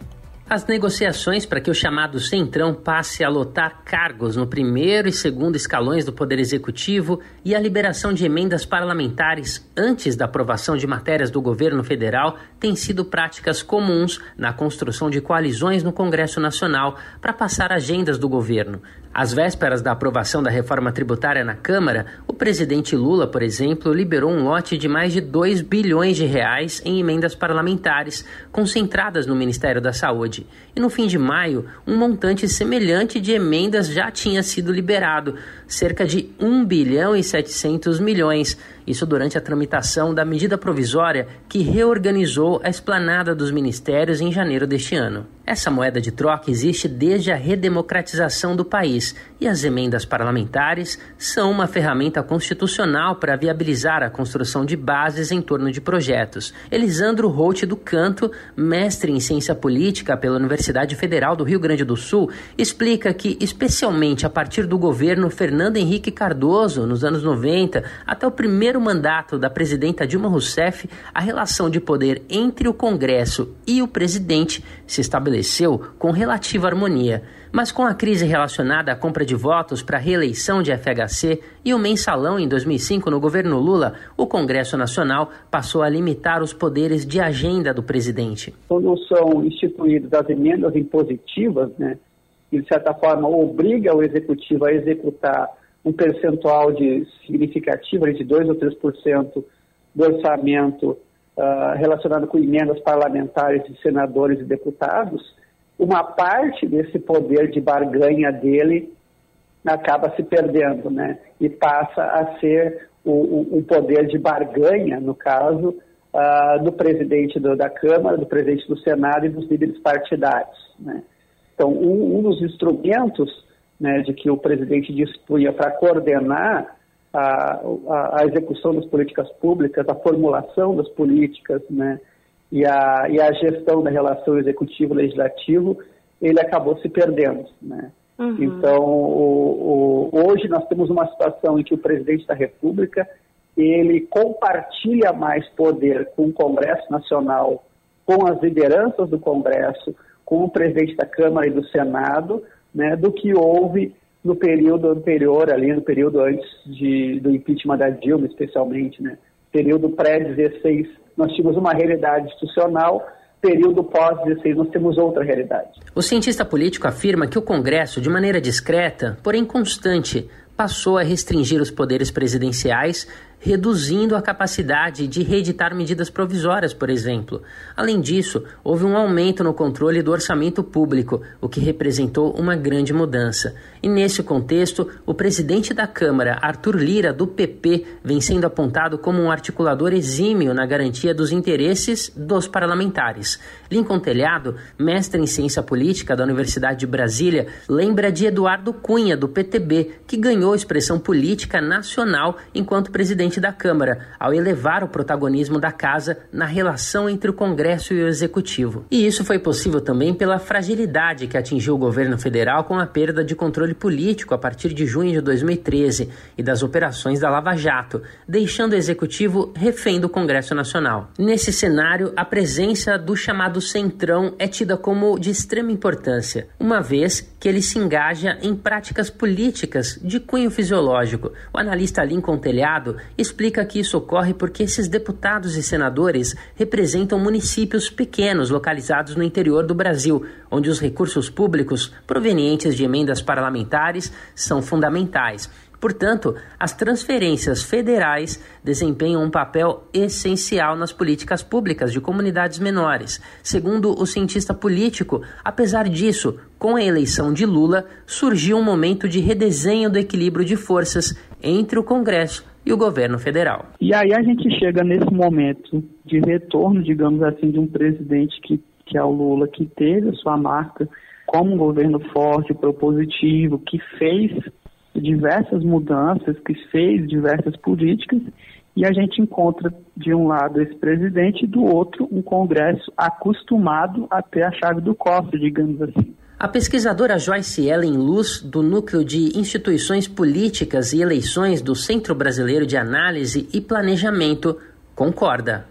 As negociações para que o chamado Centrão passe a lotar cargos no primeiro e segundo escalões do Poder Executivo e a liberação de emendas parlamentares antes da aprovação de matérias do governo federal têm sido práticas comuns na construção de coalizões no Congresso Nacional para passar agendas do governo. Às vésperas da aprovação da reforma tributária na Câmara, o presidente Lula, por exemplo, liberou um lote de mais de 2 bilhões de reais em emendas parlamentares concentradas no Ministério da Saúde. E no fim de maio, um montante semelhante de emendas já tinha sido liberado, cerca de 1 bilhão e 700 milhões, Isso durante a tramitação da medida provisória que reorganizou a esplanada dos ministérios em janeiro deste ano. Essa moeda de troca existe desde a redemocratização do país e as emendas parlamentares são uma ferramenta constitucional para viabilizar a construção de bases em torno de projetos. Elisandro Holt do Canto, mestre em ciência política pela Universidade Federal do Rio Grande do Sul, explica que, especialmente a partir do governo Fernando Henrique Cardoso, nos anos 90, até o primeiro mandato da presidenta Dilma Rousseff, a relação de poder entre o Congresso e o presidente se estabeleceu com relativa harmonia. Mas com a crise relacionada à compra de votos para a reeleição de FHC e o mensalão em 2005 no governo Lula, o Congresso Nacional passou a limitar os poderes de agenda do presidente. Quando são instituídas as emendas impositivas, né, que de certa forma obriga o executivo a executar um percentual de significativo, de 2 ou 3% do orçamento uh, relacionado com emendas parlamentares de senadores e deputados, uma parte desse poder de barganha dele acaba se perdendo, né? E passa a ser o, o, poder de barganha, no caso, uh, do presidente do, da Câmara, do presidente do Senado e dos líderes partidários, né? Então, um, um dos instrumentos né, de que o presidente dispunha para coordenar a, a, a, execução das políticas públicas, a formulação das políticas, né, e a, e a gestão da relação executivo-legislativo, ele acabou se perdendo, né. Uhum. Então, o, o, hoje nós temos uma situação em que o presidente da República ele compartilha mais poder com o Congresso Nacional, com as lideranças do Congresso, com o presidente da Câmara e do Senado, né, do que houve no período anterior, ali no período antes de, do impeachment da Dilma, especialmente, né, período pré-16, nós tínhamos uma realidade institucional, período pós-16 nós temos outra realidade. O cientista político afirma que o Congresso, de maneira discreta, porém constante, passou a restringir os poderes presidenciais reduzindo a capacidade de reeditar medidas provisórias, por exemplo. Além disso, houve um aumento no controle do orçamento público, o que representou uma grande mudança. E nesse contexto, o presidente da Câmara, Arthur Lira, do PP, vem sendo apontado como um articulador exímio na garantia dos interesses dos parlamentares. Lincoln Telhado, mestre em ciência política da Universidade de Brasília, lembra de Eduardo Cunha, do PTB, que ganhou expressão política nacional enquanto presidente presidente da Câmara, ao elevar o protagonismo da casa na relação entre o Congresso e o Executivo. E isso foi possível também pela fragilidade que atingiu o governo federal com a perda de controle político a partir de junho de 2013 e das operações da Lava Jato, deixando o Executivo refém do Congresso Nacional. Nesse cenário, a presença do chamado Centrão é tida como de extrema importância, uma vez que ele se engaja em práticas políticas de cunho fisiológico. O analista Lincoln Telhado explica que isso ocorre porque esses deputados e senadores representam municípios pequenos localizados no interior do Brasil, onde os recursos públicos provenientes de emendas parlamentares são fundamentais. Portanto, as transferências federais desempenham um papel essencial nas políticas públicas de comunidades menores. Segundo o cientista político, apesar disso, com a eleição de Lula, surgiu um momento de redesenho do equilíbrio de forças entre o Congresso e o governo federal. E aí a gente chega nesse momento de retorno, digamos assim, de um presidente que, que é o Lula, que teve a sua marca como um governo forte, propositivo, que fez diversas mudanças, que fez diversas políticas, e a gente encontra de um lado esse presidente do outro um Congresso acostumado a ter a chave do cofre, digamos assim. A pesquisadora Joyce Ellen Luz, do Núcleo de Instituições Políticas e Eleições do Centro Brasileiro de Análise e Planejamento, concorda.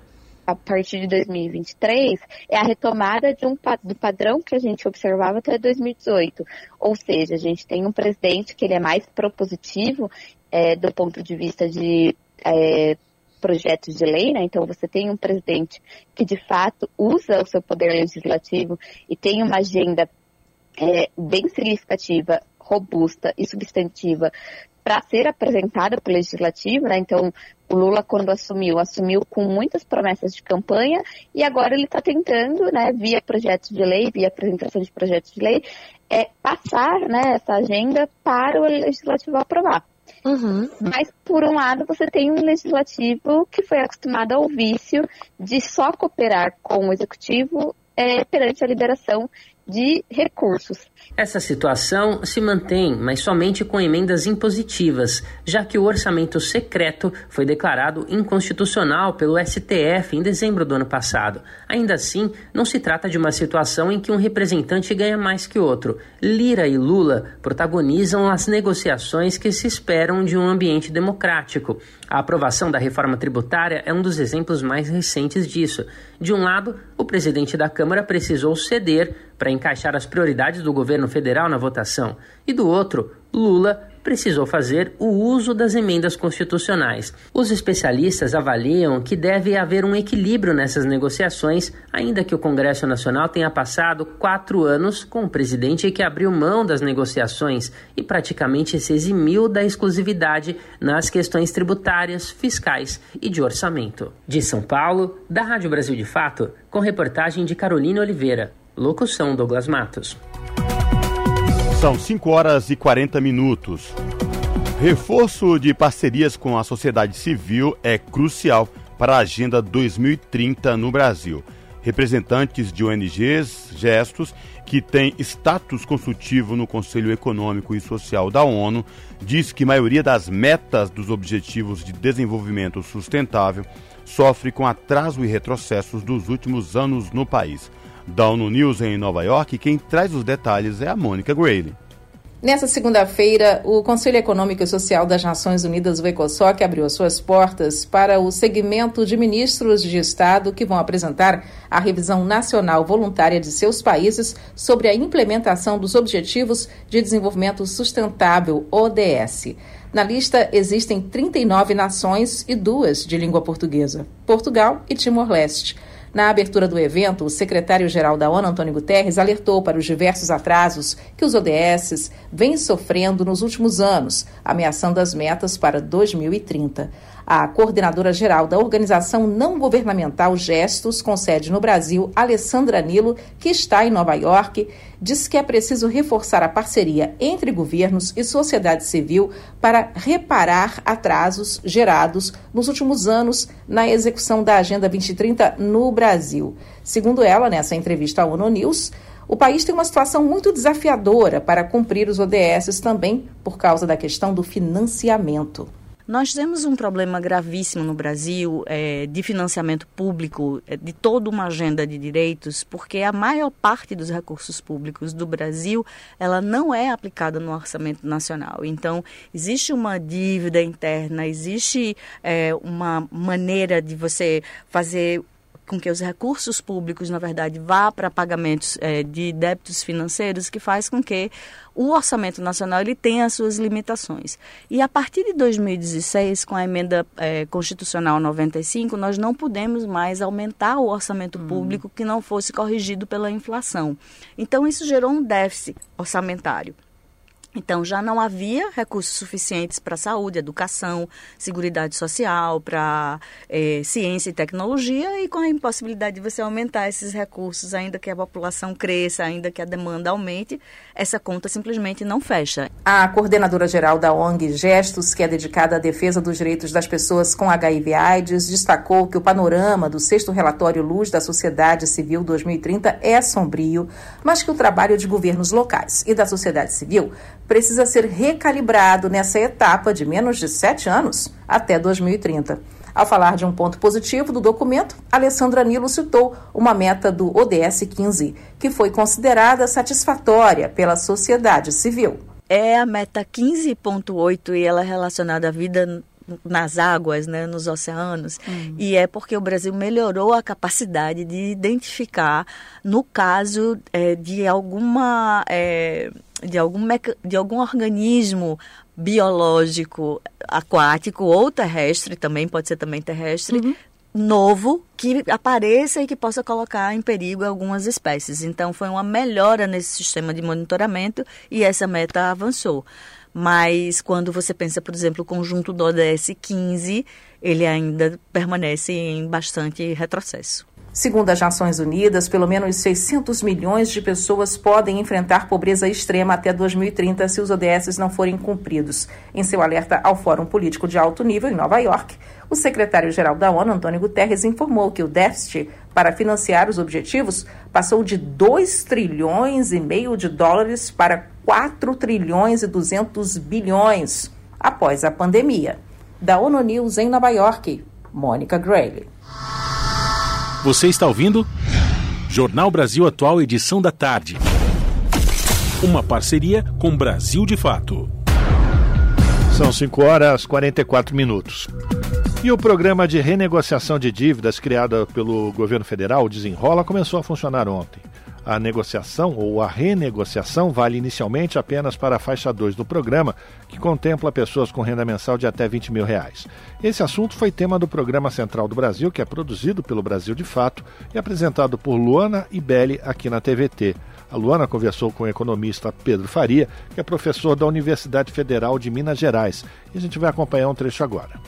A partir de 2023 é a retomada de um, do padrão que a gente observava até 2018. Ou seja, a gente tem um presidente que ele é mais propositivo é, do ponto de vista de é, projetos de lei, né? Então você tem um presidente que de fato usa o seu poder legislativo e tem uma agenda é, bem significativa, robusta e substantiva para ser apresentada para o legislativo, né? Então, o Lula, quando assumiu, assumiu com muitas promessas de campanha e agora ele está tentando, né, via projetos de lei, via apresentação de projetos de lei, é, passar né, essa agenda para o legislativo aprovar. Uhum. Mas, por um lado, você tem um legislativo que foi acostumado ao vício de só cooperar com o executivo é, perante a liberação de recursos. Essa situação se mantém, mas somente com emendas impositivas, já que o orçamento secreto foi declarado inconstitucional pelo STF em dezembro do ano passado. Ainda assim, não se trata de uma situação em que um representante ganha mais que outro. Lira e Lula protagonizam as negociações que se esperam de um ambiente democrático. A aprovação da reforma tributária é um dos exemplos mais recentes disso. De um lado, o presidente da Câmara precisou ceder para encaixar as prioridades do governo federal na votação, e do outro, Lula precisou fazer o uso das emendas constitucionais. Os especialistas avaliam que deve haver um equilíbrio nessas negociações, ainda que o Congresso Nacional tenha passado quatro anos com um presidente que abriu mão das negociações e praticamente se eximiu da exclusividade nas questões tributárias, fiscais e de orçamento. De São Paulo, da Rádio Brasil de Fato, com reportagem de Carolina Oliveira. Locução Douglas Matos. São 5 horas e 40 minutos. Reforço de parcerias com a sociedade civil é crucial para a Agenda 2030 no Brasil. Representantes de ONGs, gestos, que têm status consultivo no Conselho Econômico e Social da ONU, diz que a maioria das metas dos Objetivos de Desenvolvimento Sustentável sofre com atraso e retrocessos dos últimos anos no país. Da ONU News em Nova York, quem traz os detalhes é a Mônica Grayley. Nessa segunda-feira, o Conselho Econômico e Social das Nações Unidas, o ECOSOC, abriu suas portas para o segmento de ministros de Estado que vão apresentar a revisão nacional voluntária de seus países sobre a implementação dos Objetivos de Desenvolvimento Sustentável, ODS. Na lista existem 39 nações e duas de língua portuguesa: Portugal e Timor-Leste. Na abertura do evento, o secretário-geral da ONU, Antônio Guterres, alertou para os diversos atrasos que os ODS vêm sofrendo nos últimos anos, ameaçando as metas para 2030. A coordenadora geral da organização não governamental Gestos, com sede no Brasil, Alessandra Nilo, que está em Nova York, disse que é preciso reforçar a parceria entre governos e sociedade civil para reparar atrasos gerados nos últimos anos na execução da Agenda 2030 no Brasil. Segundo ela, nessa entrevista à ONU News, o país tem uma situação muito desafiadora para cumprir os ODS também por causa da questão do financiamento. Nós temos um problema gravíssimo no Brasil é, de financiamento público é, de toda uma agenda de direitos, porque a maior parte dos recursos públicos do Brasil ela não é aplicada no orçamento nacional. Então existe uma dívida interna, existe é, uma maneira de você fazer com que os recursos públicos, na verdade, vá para pagamentos é, de débitos financeiros, que faz com que o orçamento nacional ele tenha as suas limitações. E a partir de 2016, com a emenda é, constitucional 95, nós não pudemos mais aumentar o orçamento hum. público que não fosse corrigido pela inflação. Então, isso gerou um déficit orçamentário. Então, já não havia recursos suficientes para saúde, educação, seguridade social, para é, ciência e tecnologia, e com a impossibilidade de você aumentar esses recursos, ainda que a população cresça, ainda que a demanda aumente, essa conta simplesmente não fecha. A coordenadora geral da ONG Gestos, que é dedicada à defesa dos direitos das pessoas com HIV/AIDS, destacou que o panorama do sexto relatório Luz da Sociedade Civil 2030 é sombrio, mas que o trabalho de governos locais e da sociedade civil precisa ser recalibrado nessa etapa de menos de sete anos até 2030. Ao falar de um ponto positivo do documento, Alessandra Nilo citou uma meta do ODS 15, que foi considerada satisfatória pela sociedade civil. É a meta 15.8 e ela é relacionada à vida nas águas, né, nos oceanos, hum. e é porque o Brasil melhorou a capacidade de identificar, no caso é, de alguma é, de algum, de algum organismo biológico aquático ou terrestre, também pode ser também terrestre, uhum. novo que apareça e que possa colocar em perigo algumas espécies. Então foi uma melhora nesse sistema de monitoramento e essa meta avançou. Mas quando você pensa, por exemplo, o conjunto do ODS 15, ele ainda permanece em bastante retrocesso. Segundo as Nações Unidas, pelo menos 600 milhões de pessoas podem enfrentar pobreza extrema até 2030 se os ODS não forem cumpridos. Em seu alerta ao Fórum Político de Alto Nível em Nova York, o secretário-geral da ONU, Antônio Guterres, informou que o déficit para financiar os objetivos passou de 2 trilhões e meio de dólares para 4 trilhões e 200 bilhões após a pandemia. Da ONU News em Nova York, Mônica Grayle. Você está ouvindo? Jornal Brasil Atual, edição da tarde. Uma parceria com Brasil de Fato. São 5 horas e 44 minutos. E o programa de renegociação de dívidas criado pelo governo federal, Desenrola, começou a funcionar ontem. A negociação ou a renegociação vale inicialmente apenas para a faixa 2 do programa, que contempla pessoas com renda mensal de até 20 mil reais. Esse assunto foi tema do programa Central do Brasil, que é produzido pelo Brasil de Fato e apresentado por Luana e Belli aqui na TVT. A Luana conversou com o economista Pedro Faria, que é professor da Universidade Federal de Minas Gerais. E a gente vai acompanhar um trecho agora.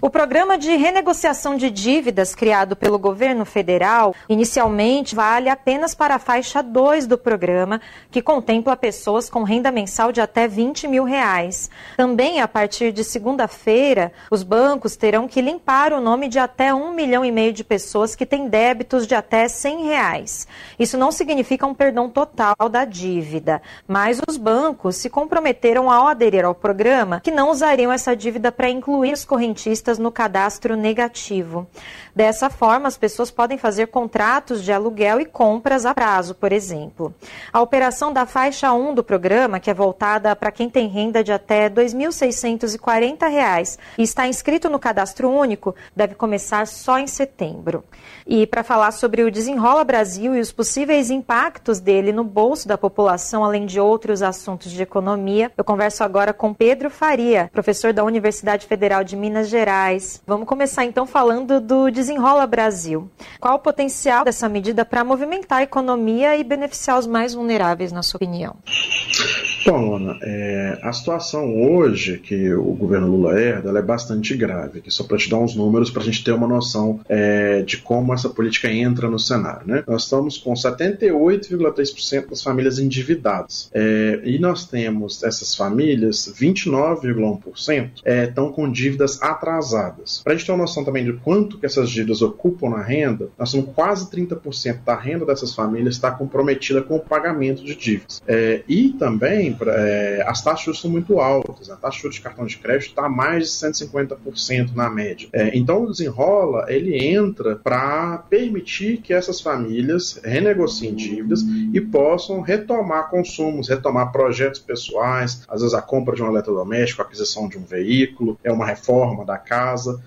O programa de renegociação de dívidas criado pelo governo federal inicialmente vale apenas para a faixa 2 do programa, que contempla pessoas com renda mensal de até 20 mil reais. Também, a partir de segunda-feira, os bancos terão que limpar o nome de até um milhão e meio de pessoas que têm débitos de até 100 reais. Isso não significa um perdão total da dívida, mas os bancos se comprometeram ao aderir ao programa que não usariam essa dívida para incluir os correntistas no cadastro negativo. Dessa forma, as pessoas podem fazer contratos de aluguel e compras a prazo, por exemplo. A operação da faixa 1 do programa, que é voltada para quem tem renda de até R$ 2.640 e está inscrito no cadastro único, deve começar só em setembro. E para falar sobre o Desenrola Brasil e os possíveis impactos dele no bolso da população, além de outros assuntos de economia, eu converso agora com Pedro Faria, professor da Universidade Federal de Minas Gerais. Vamos começar então falando do Desenrola Brasil. Qual o potencial dessa medida para movimentar a economia e beneficiar os mais vulneráveis, na sua opinião? Bom, Ana, é, a situação hoje que o governo Lula herda é bastante grave, só para te dar uns números para a gente ter uma noção é, de como essa política entra no cenário. Né? Nós estamos com 78,3% das famílias endividadas é, e nós temos essas famílias, 29,1% estão com dívidas atrasadas. Para a gente ter uma noção também de quanto que essas dívidas ocupam na renda, nós temos quase 30% da renda dessas famílias está comprometida com o pagamento de dívidas. É, e também é, as taxas são muito altas. A taxa de cartão de crédito está mais de 150% na média. É, então o desenrola ele entra para permitir que essas famílias renegociem dívidas e possam retomar consumos, retomar projetos pessoais, às vezes a compra de um eletrodoméstico, a aquisição de um veículo, é uma reforma da casa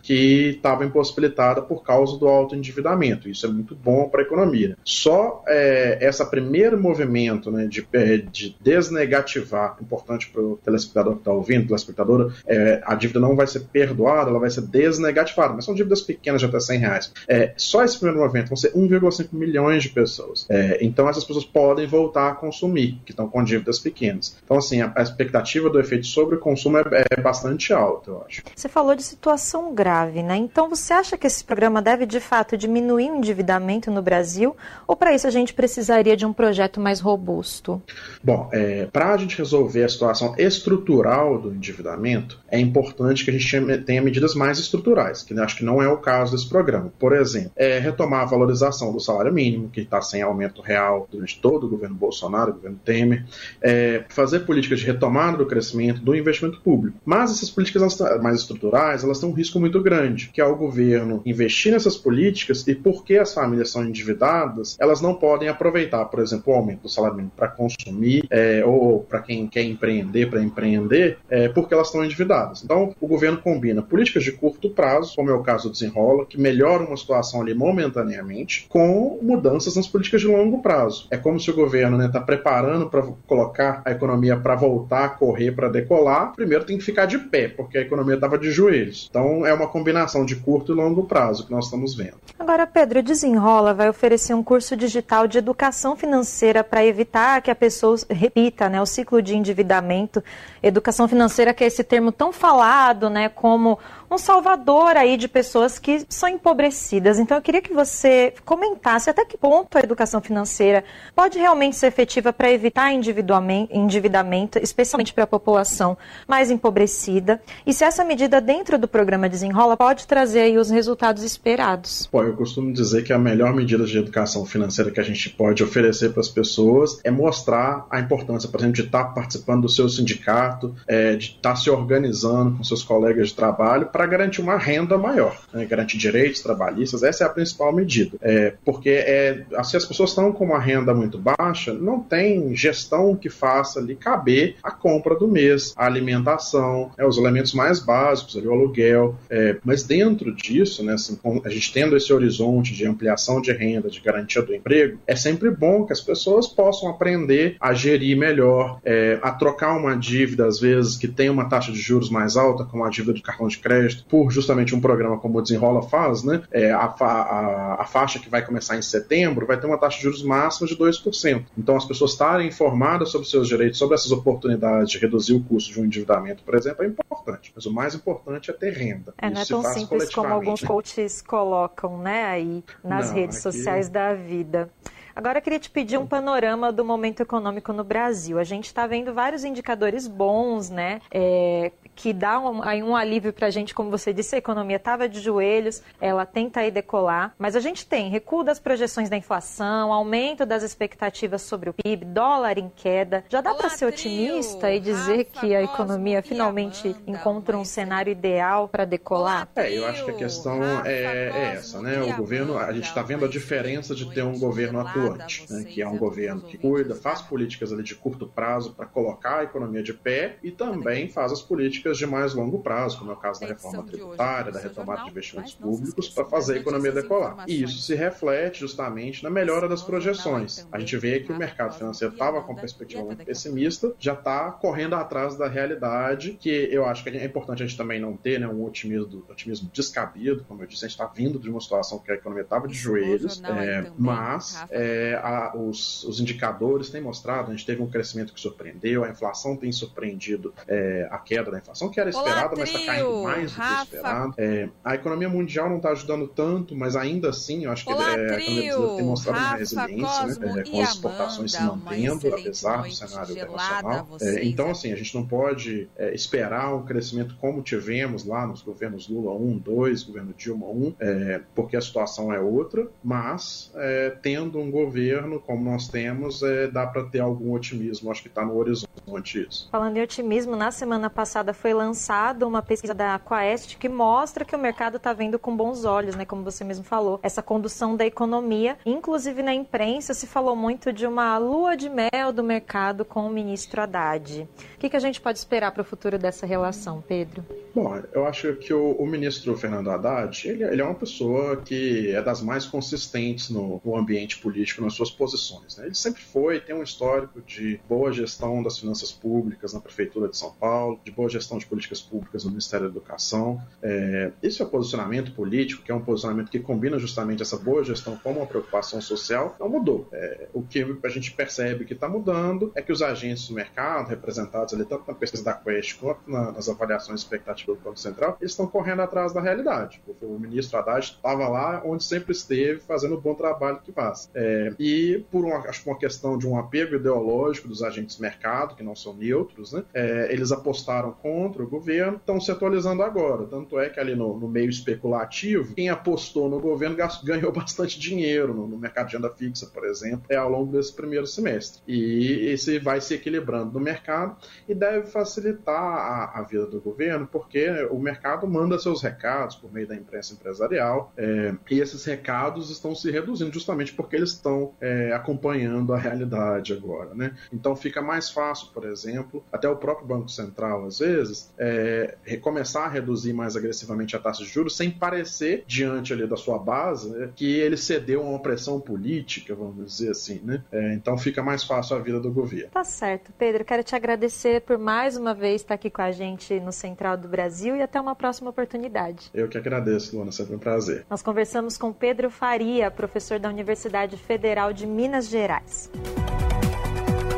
que estava impossibilitada por causa do alto endividamento. Isso é muito bom para a economia. Só é, essa primeiro movimento né, de, é, de desnegativar, importante para o telespectador que está ouvindo, telespectadora, é, a dívida não vai ser perdoada, ela vai ser desnegativada, mas são dívidas pequenas de até 100 reais. É, só esse primeiro movimento vão ser 1,5 milhões de pessoas. É, então essas pessoas podem voltar a consumir, que estão com dívidas pequenas. Então, assim, a, a expectativa do efeito sobre o consumo é, é bastante alta, eu acho. Você falou de situação grave, né? Então, você acha que esse programa deve, de fato, diminuir o endividamento no Brasil? Ou para isso a gente precisaria de um projeto mais robusto? Bom, é, para a gente resolver a situação estrutural do endividamento, é importante que a gente tenha medidas mais estruturais, que acho que não é o caso desse programa. Por exemplo, é retomar a valorização do salário mínimo, que está sem aumento real durante todo o governo Bolsonaro, o governo Temer, é, fazer políticas de retomada do crescimento, do investimento público. Mas essas políticas mais estruturais, elas têm um risco muito grande, que é o governo investir nessas políticas e porque as famílias são endividadas, elas não podem aproveitar, por exemplo, o aumento do salário mínimo para consumir é, ou para quem quer empreender, para empreender, é, porque elas estão endividadas. Então, o governo combina políticas de curto prazo, como é o caso do Desenrola, que melhoram uma situação ali momentaneamente, com mudanças nas políticas de longo prazo. É como se o governo está né, preparando para colocar a economia para voltar a correr, para decolar. Primeiro tem que ficar de pé, porque a economia estava de joelhos. Então, é uma combinação de curto e longo prazo que nós estamos vendo. Agora, Pedro, Desenrola vai oferecer um curso digital de educação financeira para evitar que a pessoa repita né, o ciclo de endividamento. Educação financeira, que é esse termo tão falado, né, como um salvador aí de pessoas que são empobrecidas. Então eu queria que você comentasse até que ponto a educação financeira pode realmente ser efetiva para evitar endividamento, especialmente para a população mais empobrecida, e se essa medida dentro do programa Desenrola pode trazer aí os resultados esperados. Bom, eu costumo dizer que a melhor medida de educação financeira que a gente pode oferecer para as pessoas é mostrar a importância, por exemplo, de estar participando do seu sindicato, é, de estar se organizando com seus colegas de trabalho para garantir uma renda maior, né, garantir direitos trabalhistas. Essa é a principal medida, é, porque é, se as pessoas estão com uma renda muito baixa, não tem gestão que faça ali caber a compra do mês, a alimentação, é, os elementos mais básicos, ali, o aluguel. É, mas dentro disso, né, assim, a gente tendo esse horizonte de ampliação de renda, de garantia do emprego, é sempre bom que as pessoas possam aprender a gerir melhor, é, a trocar uma dívida, às vezes, que tem uma taxa de juros mais alta, como a dívida de cartão de crédito, por justamente um programa como o Desenrola faz, né? É, a, a, a, faixa que vai começar em setembro vai ter uma taxa de juros máxima de 2%. Então, as pessoas estarem informadas sobre seus direitos, sobre essas oportunidades de reduzir o custo de um endividamento, por exemplo, é importante. Mas o mais importante é ter renda. É, não é tão simples como alguns coaches colocam, né, aí nas não, redes aqui... sociais da vida. Agora eu queria te pedir um panorama do momento econômico no Brasil. A gente está vendo vários indicadores bons, né? É, que dá um, aí um alívio para a gente, como você disse, a economia estava de joelhos, ela tenta aí decolar, mas a gente tem recuo das projeções da inflação, aumento das expectativas sobre o PIB, dólar em queda. Já dá para ser otimista e dizer Rafa, que a economia finalmente Amanda, encontra um cenário ideal para decolar? É, eu acho que a questão Rafa, é, é, essa, né? O governo, a gente está vendo a diferença de ter um governo atuante, né? que é um governo que cuida, faz políticas ali de curto prazo para colocar a economia de pé e também faz as políticas políticas de mais longo prazo, como é o caso da reforma tributária, da retomada de investimentos públicos, para fazer a economia decolar. E isso se reflete justamente na melhora das projeções. A gente vê que o mercado financeiro estava com perspectiva muito pessimista, já está correndo atrás da realidade, que eu acho que é importante a gente também não ter né, um otimismo, otimismo descabido, como eu disse, a gente está vindo de uma situação que a economia estava de joelhos, é, mas é, a, os, os, indicadores têm mostrado, a gente teve um crescimento que surpreendeu, a inflação tem surpreendido é, a queda da inflação inflação que era esperada, mas está caindo mais do que esperado. É, a economia mundial não está ajudando tanto, mas ainda assim, eu acho que Olá, é, a economia brasileira tem mostrado Rafa, uma resiliência, Cosmo, né, com as exportações se mantendo, apesar do cenário internacional. É, então, assim, a gente não pode é, esperar um crescimento como tivemos lá nos governos Lula 1, 2, governo Dilma 1, é, porque a situação é outra, mas é, tendo um governo como nós temos, dá para ter algum otimismo, acho que está no horizonte isso. Falando em otimismo, na semana passada foi lançada uma pesquisa da Quaest que mostra que o mercado está vendo com bons olhos, né, como você mesmo falou, essa condução da economia. Inclusive na imprensa se falou muito de uma lua de mel do mercado com o ministro Haddad. O que, que a gente pode esperar para o futuro dessa relação, Pedro? Bom, eu acho que o, o ministro Fernando Haddad, ele, ele, é uma pessoa que é das mais consistentes no, no ambiente político, nas suas posições. Né? Ele sempre foi, tem um histórico de boa gestão das finanças públicas na Prefeitura de São Paulo, de boa gestão gestão de políticas públicas no Ministério da Educação. É, esse é o posicionamento político, que é um posicionamento que combina justamente essa boa gestão com uma preocupação social, não mudou. É, o que a gente percebe que está mudando é que os agentes do mercado, representados ali tanto na pesquisa da Quest quanto na, nas avaliações expectativas do Banco Central, eles estão correndo atrás da realidade. O, ministro Haddad estava lá onde sempre esteve, fazendo o bom trabalho que faz. É, e por uma, acho que uma questão de um apego ideológico dos agentes do mercado, que não são neutros, né, é, eles apostaram com contra o governo estão se atualizando agora. Tanto é que ali no, no meio especulativo, quem apostou no governo [laughs] ganhou bastante dinheiro no, no, mercado de renda fixa, por exemplo, é ao longo desse primeiro semestre. E esse vai se equilibrando no mercado e deve facilitar a, a vida do governo, porque o mercado manda seus recados por meio da imprensa empresarial é, e esses recados estão se reduzindo justamente porque eles estão é, acompanhando a realidade agora. Né? Então fica mais fácil, por exemplo, até o próprio Banco Central, às vezes, vezes, é, começar a reduzir mais agressivamente a taxa de juros sem parecer, diante ali da sua base, né, que ele cedeu a uma pressão política, vamos dizer assim, né? É, então fica mais fácil a vida do governo. Tá certo, Pedro. Quero te agradecer por mais uma vez estar aqui com a gente no Central do Brasil e até uma próxima oportunidade. Eu que agradeço, Luana, sempre um prazer. Nós conversamos com Pedro Faria, professor da Universidade Federal de Minas Gerais.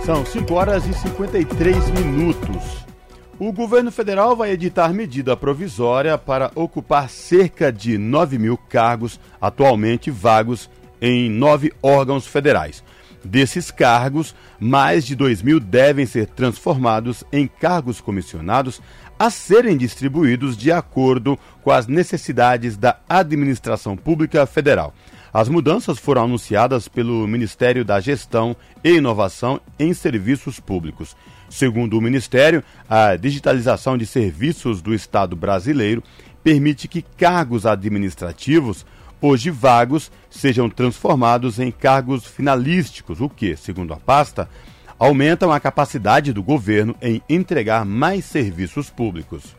São 5 horas e 53 minutos. O governo federal vai editar medida provisória para ocupar cerca de 9 mil cargos atualmente vagos em nove órgãos federais. Desses cargos, mais de 2 mil devem ser transformados em cargos comissionados a serem distribuídos de acordo com as necessidades da administração pública federal. As mudanças foram anunciadas pelo Ministério da Gestão e Inovação em Serviços Públicos. Segundo o Ministério, a digitalização de serviços do Estado brasileiro permite que cargos administrativos, hoje vagos, sejam transformados em cargos finalísticos, o que, segundo a pasta, aumentam a capacidade do governo em entregar mais serviços públicos.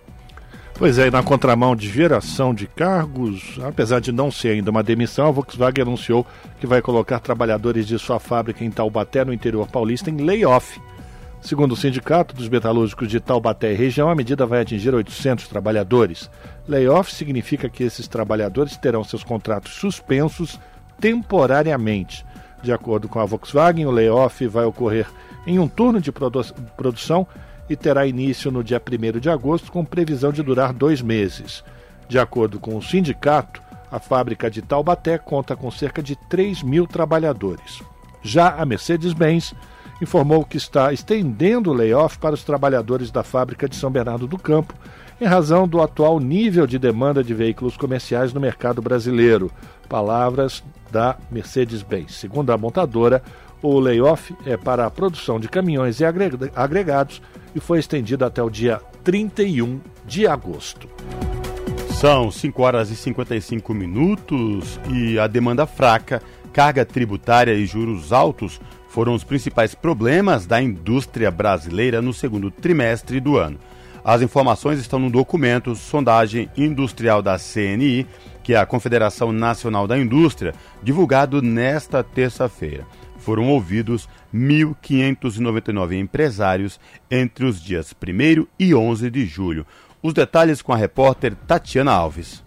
Pois é, na contramão de geração de cargos, apesar de não ser ainda uma demissão, a Volkswagen anunciou que vai colocar trabalhadores de sua fábrica em Taubaté, no interior paulista, em layoff. Segundo o Sindicato dos Metalúrgicos de Taubaté e região, a medida vai atingir 800 trabalhadores. Layoff significa que esses trabalhadores terão seus contratos suspensos temporariamente. De acordo com a Volkswagen, o layoff vai ocorrer em um turno de produ produção e terá início no dia 1 de agosto, com previsão de durar dois meses. De acordo com o sindicato, a fábrica de Taubaté conta com cerca de 3 mil trabalhadores. Já a Mercedes-Benz informou que está estendendo o layoff para os trabalhadores da fábrica de São Bernardo do Campo, em razão do atual nível de demanda de veículos comerciais no mercado brasileiro. Palavras da Mercedes-Benz. Segundo a montadora, o layoff é para a produção de caminhões e agregados e foi estendido até o dia 31 de agosto. São 5 horas e 55 minutos e a demanda fraca, carga tributária e juros altos foram os principais problemas da indústria brasileira no segundo trimestre do ano. As informações estão no documento Sondagem Industrial da CNI, que é a Confederação Nacional da Indústria, divulgado nesta terça-feira foram ouvidos 1.599 empresários entre os dias 1 e 11 de julho. Os detalhes com a repórter Tatiana Alves.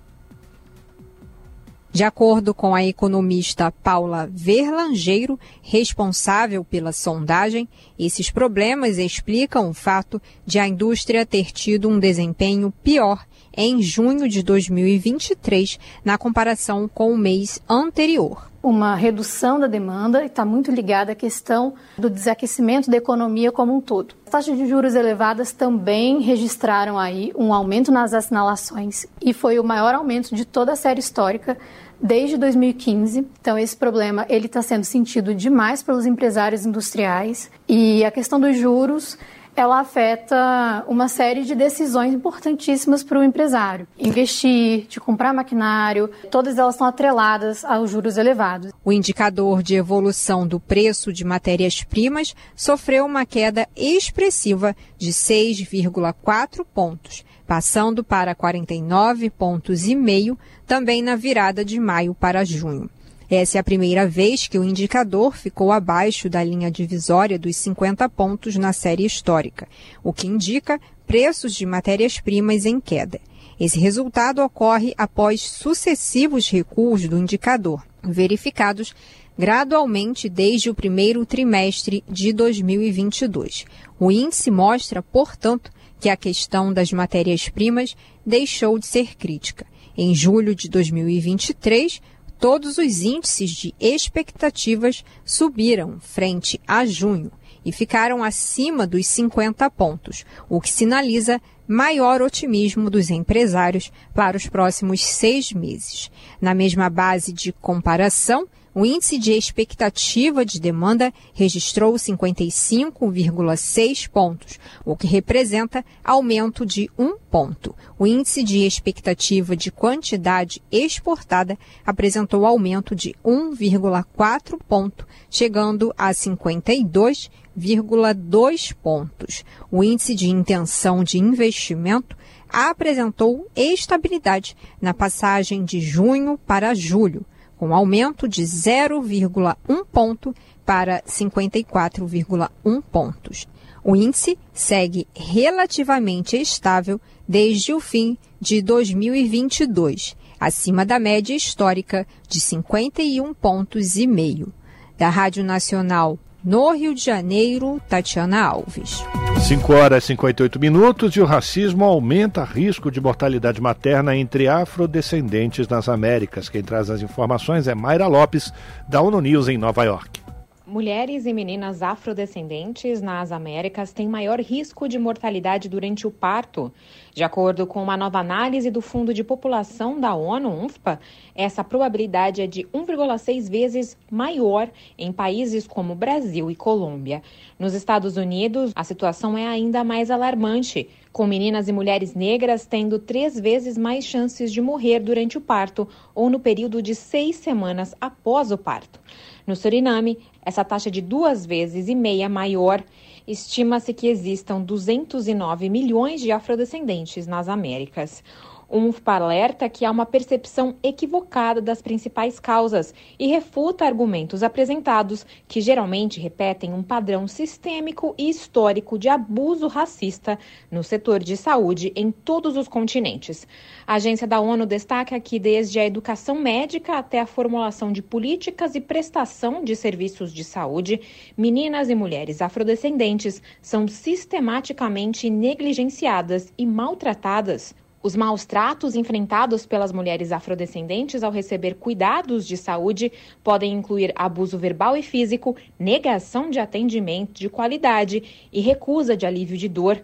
De acordo com a economista Paula Verlangeiro, responsável pela sondagem, esses problemas explicam o fato de a indústria ter tido um desempenho pior em junho de 2023 na comparação com o mês anterior uma redução da demanda está muito ligada à questão do desaquecimento da economia como um todo. As taxas de juros elevadas também registraram aí um aumento nas assinalações e foi o maior aumento de toda a série histórica desde 2015. Então esse problema ele está sendo sentido demais pelos empresários industriais e a questão dos juros ela afeta uma série de decisões importantíssimas para o empresário. Investir, de comprar maquinário, todas elas estão atreladas aos juros elevados. O indicador de evolução do preço de matérias-primas sofreu uma queda expressiva de 6,4 pontos, passando para 49 pontos e meio também na virada de maio para junho. Essa é a primeira vez que o indicador ficou abaixo da linha divisória dos 50 pontos na série histórica, o que indica preços de matérias-primas em queda. Esse resultado ocorre após sucessivos recuos do indicador, verificados gradualmente desde o primeiro trimestre de 2022. O índice mostra, portanto, que a questão das matérias-primas deixou de ser crítica. Em julho de 2023, todos os índices de expectativas subiram frente a junho e ficaram acima dos 50 pontos, o que sinaliza maior otimismo dos empresários para os próximos seis meses. Na mesma base de comparação, o índice de expectativa de demanda registrou 55,6 pontos, o que representa aumento de um ponto. O índice de expectativa de quantidade exportada apresentou aumento de 1,4 ponto, chegando a 52,2 pontos. O índice de intenção de investimento apresentou estabilidade na passagem de junho para julho com aumento de 0,1 ponto para 54,1 pontos. O índice segue relativamente estável desde o fim de 2022, acima da média histórica de 51 pontos e meio. Da Rádio Nacional no Rio de Janeiro, Tatiana Alves. 5 horas e 58 minutos e o racismo aumenta risco de mortalidade materna entre afrodescendentes nas Américas. Quem traz as informações é Mayra Lopes, da ONU News em Nova York. Mulheres e meninas afrodescendentes nas Américas têm maior risco de mortalidade durante o parto. De acordo com uma nova análise do Fundo de População da ONU, UNFPA, essa probabilidade é de 1,6 vezes maior em países como Brasil e Colômbia. Nos Estados Unidos, a situação é ainda mais alarmante, com meninas e mulheres negras tendo três vezes mais chances de morrer durante o parto ou no período de seis semanas após o parto. No Suriname, essa taxa é de duas vezes e meia maior. Estima-se que existam 209 milhões de afrodescendentes nas Américas. Um alerta que há uma percepção equivocada das principais causas e refuta argumentos apresentados que geralmente repetem um padrão sistêmico e histórico de abuso racista no setor de saúde em todos os continentes. A agência da ONU destaca que, desde a educação médica até a formulação de políticas e prestação de serviços de saúde, meninas e mulheres afrodescendentes são sistematicamente negligenciadas e maltratadas os maus tratos enfrentados pelas mulheres afrodescendentes ao receber cuidados de saúde podem incluir abuso verbal e físico, negação de atendimento de qualidade e recusa de alívio de dor.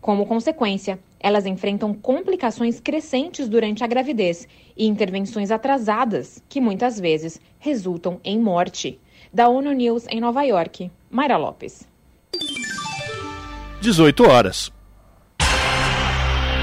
Como consequência, elas enfrentam complicações crescentes durante a gravidez e intervenções atrasadas, que muitas vezes resultam em morte. Da ONU News em Nova York, Mayra Lopes. 18 horas.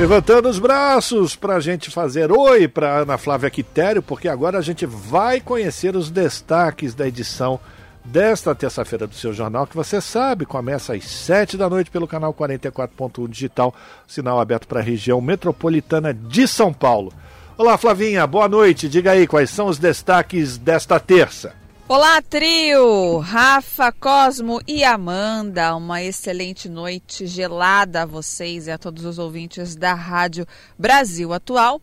Levantando os braços para a gente fazer oi para Ana Flávia Quitério, porque agora a gente vai conhecer os destaques da edição desta terça-feira do seu jornal, que você sabe, começa às 7 da noite pelo canal 44.1 digital, sinal aberto para a região metropolitana de São Paulo. Olá, Flavinha, boa noite. Diga aí quais são os destaques desta terça. Olá, trio! Rafa, Cosmo e Amanda. Uma excelente noite gelada a vocês e a todos os ouvintes da Rádio Brasil Atual.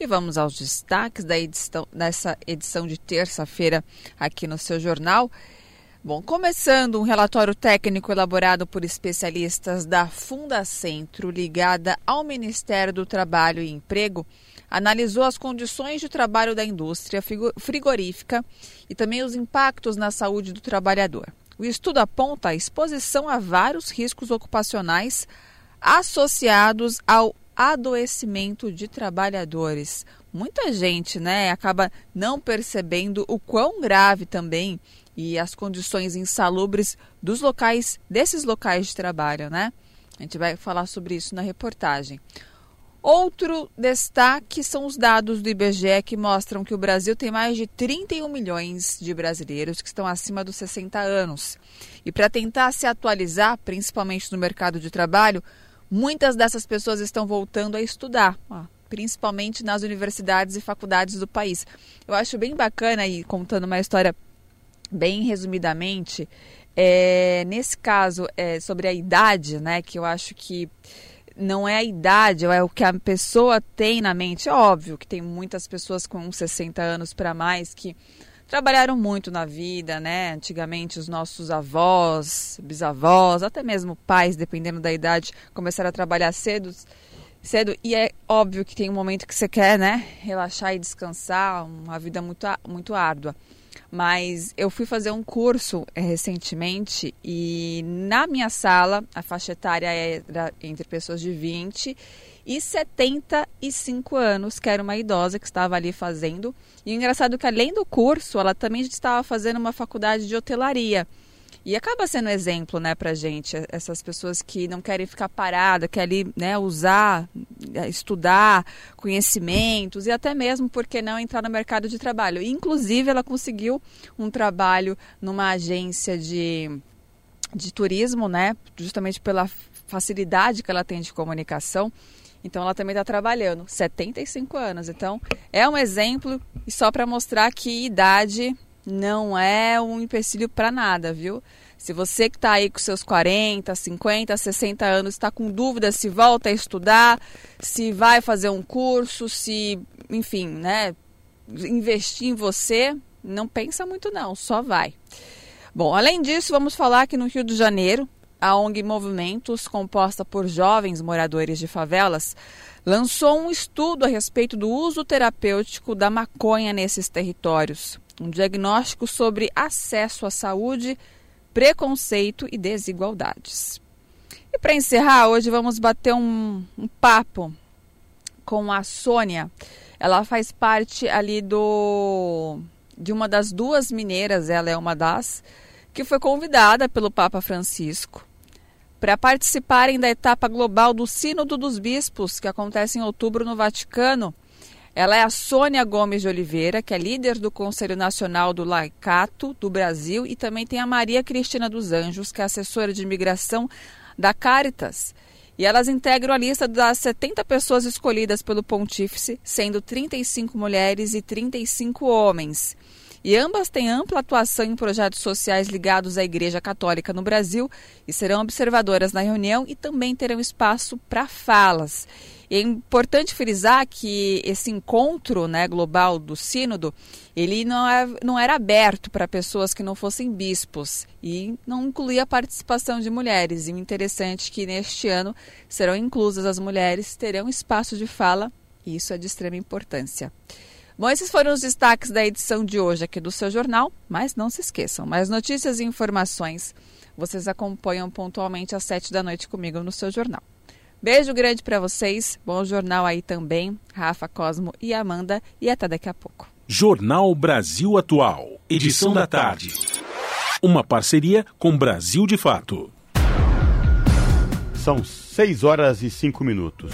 E vamos aos destaques da edição, dessa edição de terça-feira aqui no seu jornal. Bom, começando um relatório técnico elaborado por especialistas da Fundacentro, ligada ao Ministério do Trabalho e Emprego, analisou as condições de trabalho da indústria frigorífica e também os impactos na saúde do trabalhador. O estudo aponta a exposição a vários riscos ocupacionais associados ao adoecimento de trabalhadores. Muita gente, né, acaba não percebendo o quão grave também e as condições insalubres dos locais desses locais de trabalho, né? A gente vai falar sobre isso na reportagem. Outro destaque são os dados do IBGE que mostram que o Brasil tem mais de 31 milhões de brasileiros que estão acima dos 60 anos. E para tentar se atualizar, principalmente no mercado de trabalho, muitas dessas pessoas estão voltando a estudar, principalmente nas universidades e faculdades do país. Eu acho bem bacana, e contando uma história bem resumidamente, é, nesse caso é, sobre a idade, né, que eu acho que não é a idade, é o que a pessoa tem na mente. É óbvio que tem muitas pessoas com 60 anos para mais que trabalharam muito na vida, né? Antigamente os nossos avós, bisavós, até mesmo pais, dependendo da idade, começaram a trabalhar cedo, cedo e é óbvio que tem um momento que você quer, né, relaxar e descansar, uma vida muito muito árdua. Mas eu fui fazer um curso é, recentemente e na minha sala a faixa etária era entre pessoas de 20 e 75 anos, que era uma idosa que estava ali fazendo. E o engraçado é que além do curso, ela também estava fazendo uma faculdade de hotelaria. E acaba sendo exemplo, né, pra gente, essas pessoas que não querem ficar parada, querem né, usar estudar conhecimentos e até mesmo, por que não, entrar no mercado de trabalho. Inclusive, ela conseguiu um trabalho numa agência de, de turismo, né? Justamente pela facilidade que ela tem de comunicação. Então ela também está trabalhando, 75 anos. Então é um exemplo e só para mostrar que idade não é um empecilho para nada, viu? Se você que está aí com seus 40, 50, 60 anos está com dúvida se volta a estudar, se vai fazer um curso, se, enfim, né, investir em você, não pensa muito não, só vai. Bom, além disso, vamos falar que no Rio de Janeiro, a ONG Movimentos, composta por jovens moradores de favelas, lançou um estudo a respeito do uso terapêutico da maconha nesses territórios. Um diagnóstico sobre acesso à saúde preconceito e desigualdades. E para encerrar, hoje vamos bater um, um, papo com a Sônia. Ela faz parte ali do de uma das duas mineiras, ela é uma das, que foi convidada pelo Papa Francisco para participarem da etapa global do Sínodo dos Bispos, que acontece em outubro no Vaticano. Ela é a Sônia Gomes de Oliveira, que é líder do Conselho Nacional do Laicato do Brasil, e também tem a Maria Cristina dos Anjos, que é assessora de imigração da Caritas. E elas integram a lista das 70 pessoas escolhidas pelo Pontífice, sendo 35 mulheres e 35 homens. E ambas têm ampla atuação em projetos sociais ligados à Igreja Católica no Brasil e serão observadoras na reunião e também terão espaço para falas. É importante frisar que esse encontro né, global do sínodo, ele não, é, não era aberto para pessoas que não fossem bispos e não incluía a participação de mulheres. E interessante é que neste ano serão inclusas as mulheres, terão espaço de fala e isso é de extrema importância. Bom, esses foram os destaques da edição de hoje aqui do seu jornal, mas não se esqueçam, mais notícias e informações vocês acompanham pontualmente às sete da noite comigo no seu jornal. Beijo grande para vocês, bom jornal aí também, Rafa, Cosmo e Amanda, e até daqui a pouco. Jornal Brasil Atual, edição da tarde. Uma parceria com Brasil de Fato. São 6 horas e 5 minutos.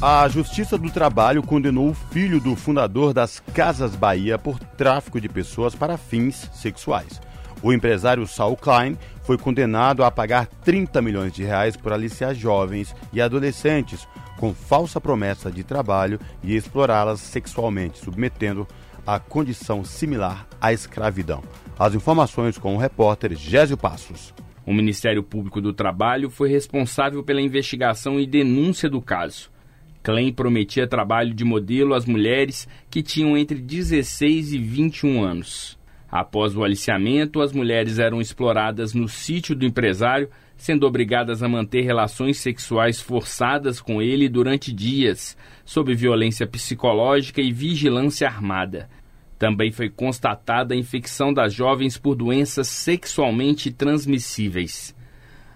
A Justiça do Trabalho condenou o filho do fundador das Casas Bahia por tráfico de pessoas para fins sexuais. O empresário Saul Klein foi condenado a pagar 30 milhões de reais por aliciar jovens e adolescentes com falsa promessa de trabalho e explorá-las sexualmente, submetendo a condição similar à escravidão. As informações com o repórter Gésio Passos. O Ministério Público do Trabalho foi responsável pela investigação e denúncia do caso. Klein prometia trabalho de modelo às mulheres que tinham entre 16 e 21 anos. Após o aliciamento, as mulheres eram exploradas no sítio do empresário, sendo obrigadas a manter relações sexuais forçadas com ele durante dias, sob violência psicológica e vigilância armada. Também foi constatada a infecção das jovens por doenças sexualmente transmissíveis.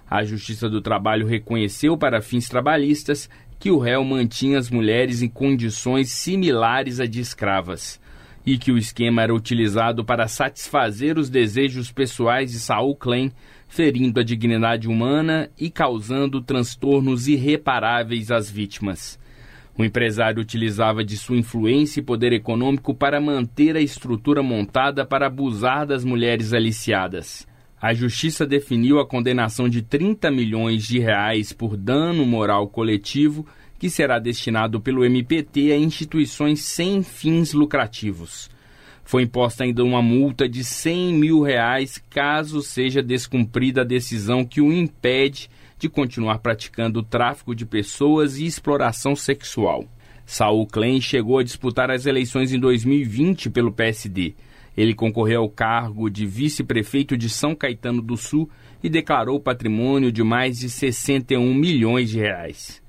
A Justiça do Trabalho reconheceu para fins trabalhistas que o réu mantinha as mulheres em condições similares a de escravas e que o esquema era utilizado para satisfazer os desejos pessoais de Saul Klein, ferindo a dignidade humana e causando transtornos irreparáveis às vítimas. O empresário utilizava de sua influência e poder econômico para manter a estrutura montada para abusar das mulheres aliciadas. A justiça definiu a condenação de 30 milhões de reais por dano moral coletivo que será destinado pelo MPT a instituições sem fins lucrativos. Foi imposta ainda uma multa de 100 mil reais caso seja descumprida a decisão que o impede de continuar praticando tráfico de pessoas e exploração sexual. Saul Klein chegou a disputar as eleições em 2020 pelo PSD. Ele concorreu ao cargo de vice-prefeito de São Caetano do Sul e declarou patrimônio de mais de 61 milhões de reais.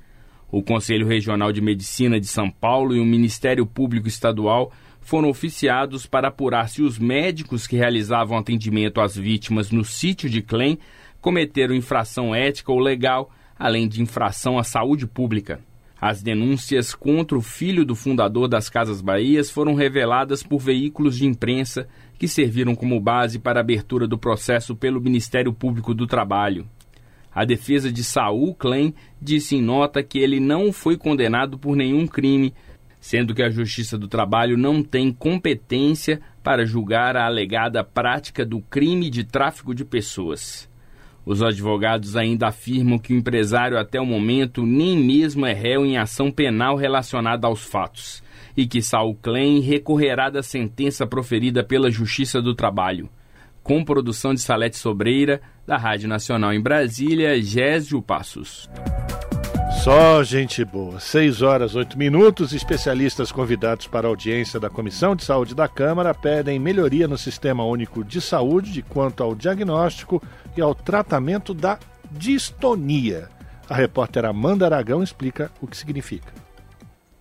O Conselho Regional de Medicina de São Paulo e o Ministério Público Estadual foram oficiados para apurar se os médicos que realizavam atendimento às vítimas no sítio de Clem cometeram infração ética ou legal, além de infração à saúde pública. As denúncias contra o filho do fundador das Casas Bahias foram reveladas por veículos de imprensa que serviram como base para a abertura do processo pelo Ministério Público do Trabalho. A defesa de Saul Klein disse em nota que ele não foi condenado por nenhum crime, sendo que a Justiça do Trabalho não tem competência para julgar a alegada prática do crime de tráfico de pessoas. Os advogados ainda afirmam que o empresário, até o momento, nem mesmo é réu em ação penal relacionada aos fatos e que Saul Klein recorrerá da sentença proferida pela Justiça do Trabalho. Com produção de Salete Sobreira, da Rádio Nacional em Brasília, Gésio Passos. Só gente boa. 6 horas 8 minutos. Especialistas convidados para a audiência da Comissão de Saúde da Câmara pedem melhoria no Sistema Único de Saúde quanto ao diagnóstico e ao tratamento da distonia. A repórter Amanda Aragão explica o que significa.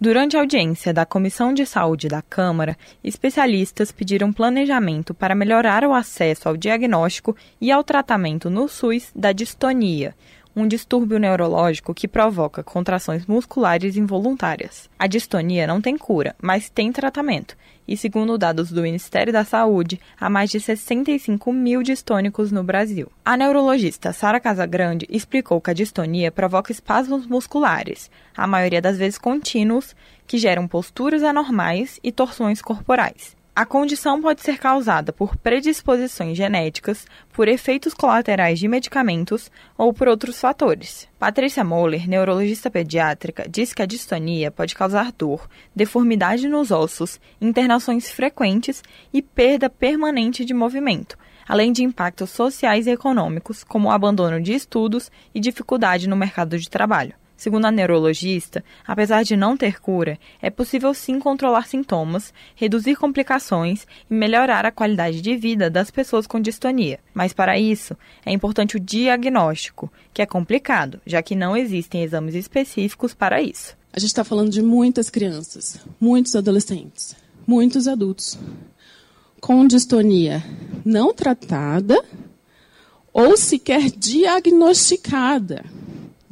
Durante a audiência da Comissão de Saúde da Câmara, especialistas pediram planejamento para melhorar o acesso ao diagnóstico e ao tratamento no SUS da distonia, um distúrbio neurológico que provoca contrações musculares involuntárias. A distonia não tem cura, mas tem tratamento. E segundo dados do Ministério da Saúde, há mais de 65 mil distônicos no Brasil. A neurologista Sara Casagrande explicou que a distonia provoca espasmos musculares, a maioria das vezes contínuos, que geram posturas anormais e torções corporais. A condição pode ser causada por predisposições genéticas, por efeitos colaterais de medicamentos ou por outros fatores. Patrícia Moller, neurologista pediátrica, diz que a distonia pode causar dor, deformidade nos ossos, internações frequentes e perda permanente de movimento, além de impactos sociais e econômicos, como o abandono de estudos e dificuldade no mercado de trabalho. Segundo a neurologista, apesar de não ter cura, é possível sim controlar sintomas, reduzir complicações e melhorar a qualidade de vida das pessoas com distonia. Mas para isso, é importante o diagnóstico, que é complicado, já que não existem exames específicos para isso. A gente está falando de muitas crianças, muitos adolescentes, muitos adultos com distonia não tratada ou sequer diagnosticada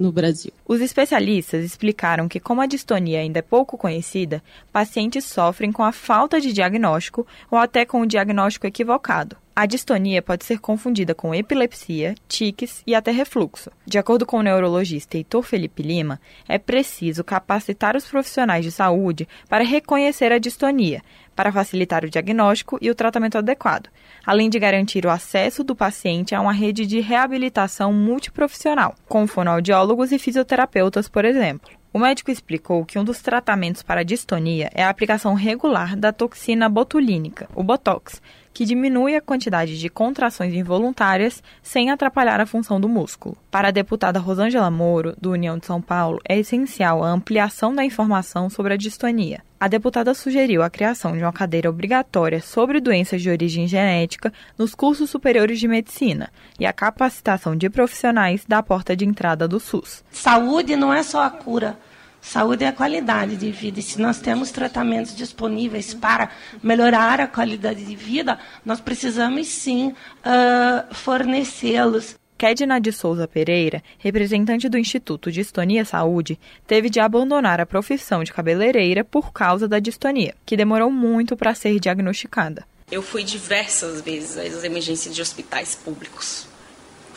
no Brasil. Os especialistas explicaram que, como a distonia ainda é pouco conhecida, pacientes sofrem com a falta de diagnóstico ou até com o diagnóstico equivocado. A distonia pode ser confundida com epilepsia, tiques e até refluxo. De acordo com o neurologista Heitor Felipe Lima, é preciso capacitar os profissionais de saúde para reconhecer a distonia, para facilitar o diagnóstico e o tratamento adequado, além de garantir o acesso do paciente a uma rede de reabilitação multiprofissional, com fonoaudiólogos e fisioterapeutas, por exemplo. O médico explicou que um dos tratamentos para a distonia é a aplicação regular da toxina botulínica, o Botox, que diminui a quantidade de contrações involuntárias sem atrapalhar a função do músculo. Para a deputada Rosângela Moro, do União de São Paulo, é essencial a ampliação da informação sobre a distonia. A deputada sugeriu a criação de uma cadeira obrigatória sobre doenças de origem genética nos cursos superiores de medicina e a capacitação de profissionais da porta de entrada do SUS. Saúde não é só a cura Saúde é a qualidade de vida. E se nós temos tratamentos disponíveis para melhorar a qualidade de vida, nós precisamos sim uh, fornecê-los. Kedna de Souza Pereira, representante do Instituto Distonia Saúde, teve de abandonar a profissão de cabeleireira por causa da distonia, que demorou muito para ser diagnosticada. Eu fui diversas vezes às emergências de hospitais públicos.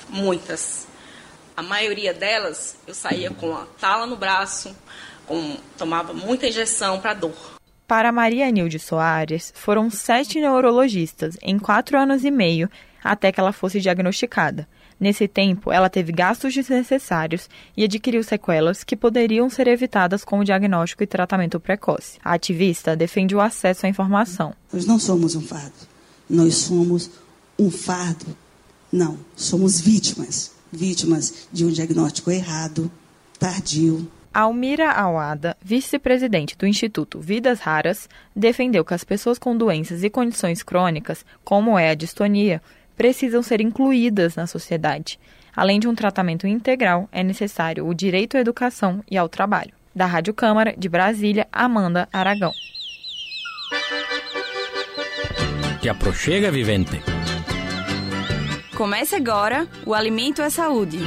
Muitas a maioria delas eu saía com a tala no braço, com, tomava muita injeção para dor. Para Maria Nilde Soares, foram sete neurologistas em quatro anos e meio até que ela fosse diagnosticada. Nesse tempo, ela teve gastos desnecessários e adquiriu sequelas que poderiam ser evitadas com o diagnóstico e tratamento precoce. A ativista defende o acesso à informação. Nós não somos um fardo. Nós somos um fardo. Não, somos vítimas vítimas de um diagnóstico errado, tardio. Almira Awada, vice-presidente do Instituto Vidas Raras, defendeu que as pessoas com doenças e condições crônicas, como é a distonia, precisam ser incluídas na sociedade. Além de um tratamento integral, é necessário o direito à educação e ao trabalho. Da Rádio Câmara, de Brasília, Amanda Aragão. Que aproxega, vivente. Comece agora o Alimento é Saúde.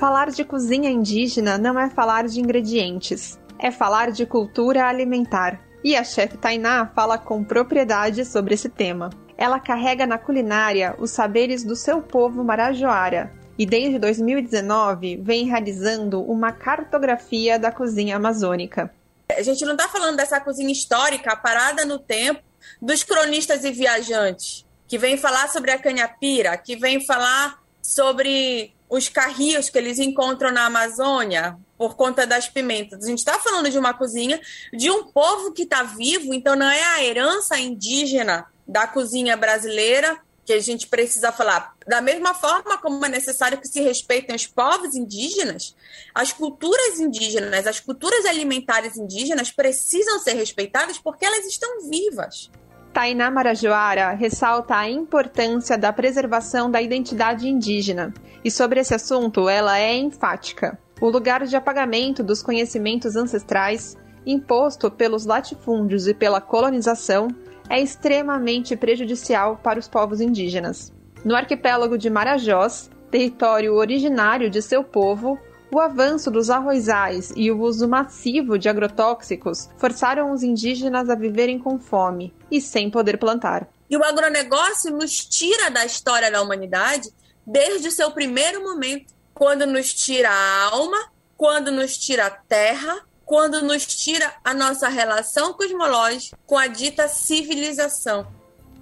Falar de cozinha indígena não é falar de ingredientes, é falar de cultura alimentar. E a chefe Tainá fala com propriedade sobre esse tema. Ela carrega na culinária os saberes do seu povo marajoara e desde 2019 vem realizando uma cartografia da cozinha amazônica. A gente não está falando dessa cozinha histórica parada no tempo dos cronistas e viajantes, que vem falar sobre a canhapira, que vem falar sobre os carrios que eles encontram na Amazônia por conta das pimentas. A gente está falando de uma cozinha de um povo que está vivo, então não é a herança indígena da cozinha brasileira que a gente precisa falar. Da mesma forma como é necessário que se respeitem os povos indígenas, as culturas indígenas, as culturas alimentares indígenas precisam ser respeitadas porque elas estão vivas. Tainá Marajoara ressalta a importância da preservação da identidade indígena e sobre esse assunto ela é enfática. O lugar de apagamento dos conhecimentos ancestrais, imposto pelos latifúndios e pela colonização, é extremamente prejudicial para os povos indígenas. No arquipélago de Marajós, território originário de seu povo, o avanço dos arrozais e o uso massivo de agrotóxicos forçaram os indígenas a viverem com fome e sem poder plantar. E o agronegócio nos tira da história da humanidade desde o seu primeiro momento, quando nos tira a alma, quando nos tira a terra, quando nos tira a nossa relação cosmológica com a dita civilização.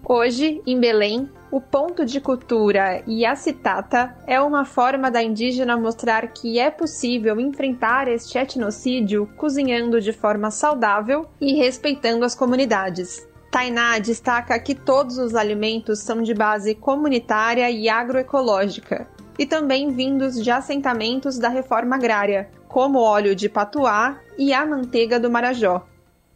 Hoje, em Belém, o ponto de cultura Yacitata é uma forma da indígena mostrar que é possível enfrentar este etnocídio cozinhando de forma saudável e respeitando as comunidades. Tainá destaca que todos os alimentos são de base comunitária e agroecológica, e também vindos de assentamentos da reforma agrária, como o óleo de patuá e a manteiga do marajó.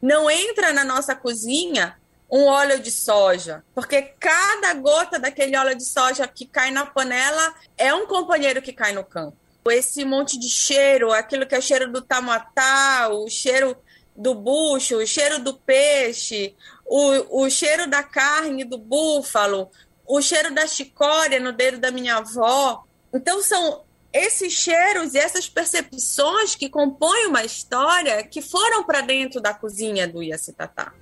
Não entra na nossa cozinha um óleo de soja, porque cada gota daquele óleo de soja que cai na panela é um companheiro que cai no campo. Esse monte de cheiro, aquilo que é o cheiro do tamatá, o cheiro do bucho, o cheiro do peixe, o, o cheiro da carne do búfalo, o cheiro da chicória no dedo da minha avó. Então são esses cheiros e essas percepções que compõem uma história que foram para dentro da cozinha do Iacitatá.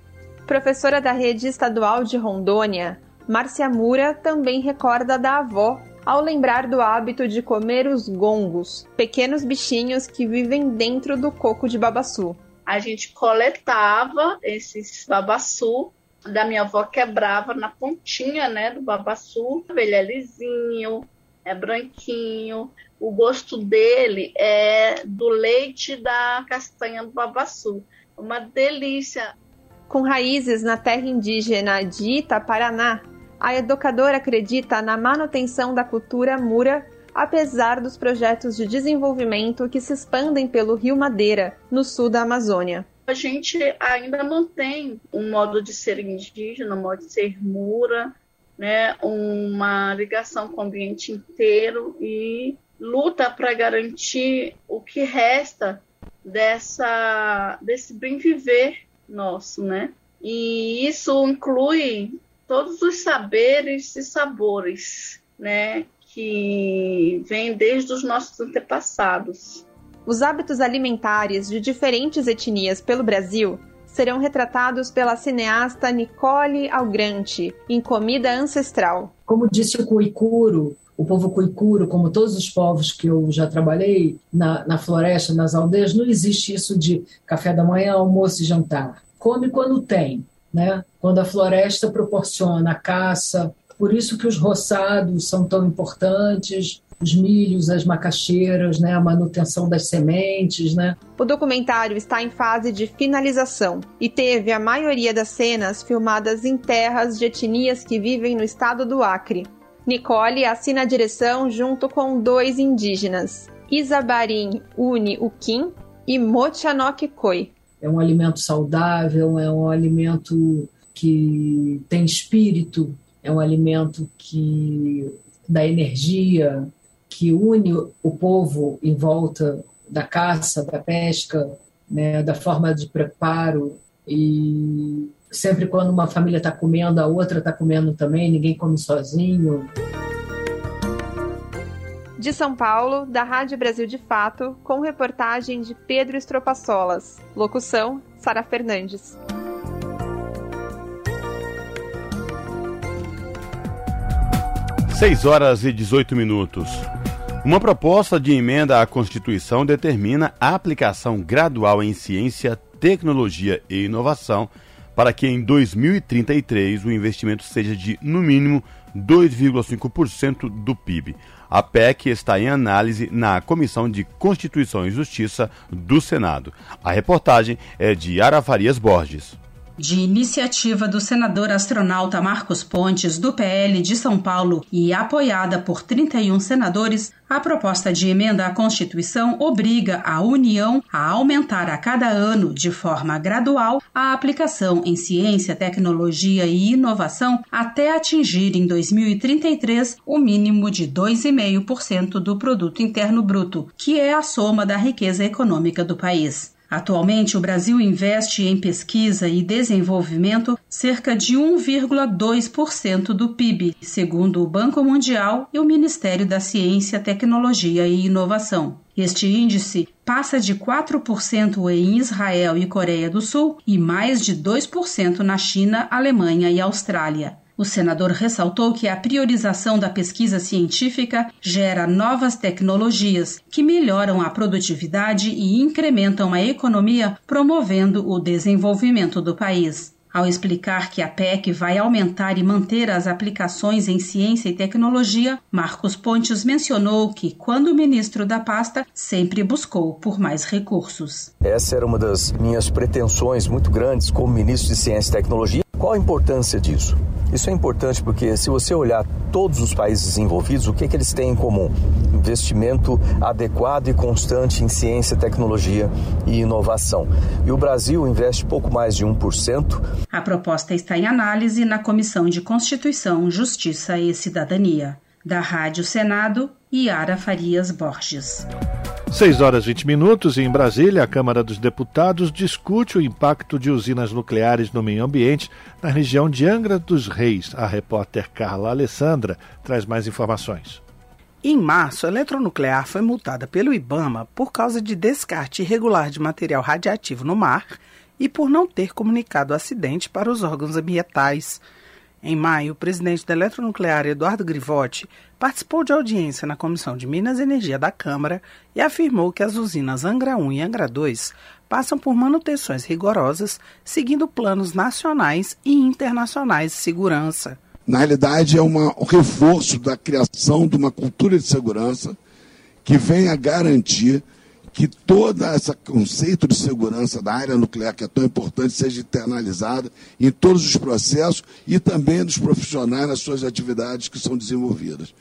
Professora da rede estadual de Rondônia, Márcia Mura também recorda da avó ao lembrar do hábito de comer os gongos, pequenos bichinhos que vivem dentro do coco de babaçu. A gente coletava esses babaçu da minha avó quebrava na pontinha, né, do babaçu, ele é lisinho, é branquinho, o gosto dele é do leite da castanha do babaçu. Uma delícia. Com raízes na terra indígena de Itaparaná, a educadora acredita na manutenção da cultura mura, apesar dos projetos de desenvolvimento que se expandem pelo Rio Madeira, no sul da Amazônia. A gente ainda mantém um modo de ser indígena, um modo de ser mura, né, uma ligação com o ambiente inteiro e luta para garantir o que resta dessa desse bem viver nosso, né? E isso inclui todos os saberes e sabores, né, que vêm desde os nossos antepassados. Os hábitos alimentares de diferentes etnias pelo Brasil serão retratados pela cineasta Nicole Algrante em Comida Ancestral. Como disse o Cuicuro, o povo cuicuro, como todos os povos que eu já trabalhei na, na floresta, nas aldeias, não existe isso de café da manhã, almoço e jantar. Come quando tem, né? quando a floresta proporciona a caça. Por isso que os roçados são tão importantes, os milhos, as macaxeiras, né, a manutenção das sementes, né? O documentário está em fase de finalização e teve a maioria das cenas filmadas em terras de etnias que vivem no estado do Acre. Nicole assina a direção junto com dois indígenas, Isabarim Uni Ukim e Mochanok Koi. É um alimento saudável, é um alimento que tem espírito, é um alimento que dá energia, que une o povo em volta da caça, da pesca, né, da forma de preparo e sempre quando uma família está comendo, a outra está comendo também, ninguém come sozinho. De São Paulo, da Rádio Brasil de Fato, com reportagem de Pedro Estropaçolas. Locução: Sara Fernandes. Seis horas e 18 minutos. Uma proposta de emenda à Constituição determina a aplicação gradual em ciência, tecnologia e inovação para que em 2033 o investimento seja de, no mínimo, 2,5% do PIB. A PEC está em análise na Comissão de Constituição e Justiça do Senado. A reportagem é de Ara Farias Borges de iniciativa do senador astronauta Marcos Pontes, do PL de São Paulo, e apoiada por 31 senadores, a proposta de emenda à Constituição obriga a União a aumentar a cada ano, de forma gradual, a aplicação em ciência, tecnologia e inovação até atingir em 2033 o mínimo de 2,5% do produto interno bruto, que é a soma da riqueza econômica do país. Atualmente, o Brasil investe em pesquisa e desenvolvimento cerca de 1,2% do PIB, segundo o Banco Mundial e o Ministério da Ciência, Tecnologia e Inovação. Este índice passa de 4% em Israel e Coreia do Sul e mais de 2% na China, Alemanha e Austrália. O senador ressaltou que a priorização da pesquisa científica gera novas tecnologias que melhoram a produtividade e incrementam a economia, promovendo o desenvolvimento do país. Ao explicar que a PEC vai aumentar e manter as aplicações em ciência e tecnologia, Marcos Pontes mencionou que, quando ministro da pasta, sempre buscou por mais recursos. Essa era uma das minhas pretensões muito grandes como ministro de Ciência e Tecnologia. Qual a importância disso? Isso é importante porque se você olhar todos os países envolvidos, o que, que eles têm em comum? Investimento adequado e constante em ciência, tecnologia e inovação. E o Brasil investe pouco mais de 1%. A proposta está em análise na Comissão de Constituição, Justiça e Cidadania. Da Rádio Senado, Yara Farias Borges. 6 horas 20 minutos e em Brasília, a Câmara dos Deputados discute o impacto de usinas nucleares no meio ambiente na região de Angra dos Reis. A repórter Carla Alessandra traz mais informações. Em março, a eletronuclear foi multada pelo IBAMA por causa de descarte irregular de material radiativo no mar e por não ter comunicado o acidente para os órgãos ambientais. Em maio, o presidente da Eletronuclear, Eduardo Grivotti, participou de audiência na Comissão de Minas e Energia da Câmara e afirmou que as usinas Angra 1 e Angra 2 passam por manutenções rigorosas, seguindo planos nacionais e internacionais de segurança. Na realidade, é um reforço da criação de uma cultura de segurança que venha garantir que todo esse conceito de segurança da área nuclear, que é tão importante, seja internalizado em todos os processos e também dos profissionais nas suas atividades que são desenvolvidas.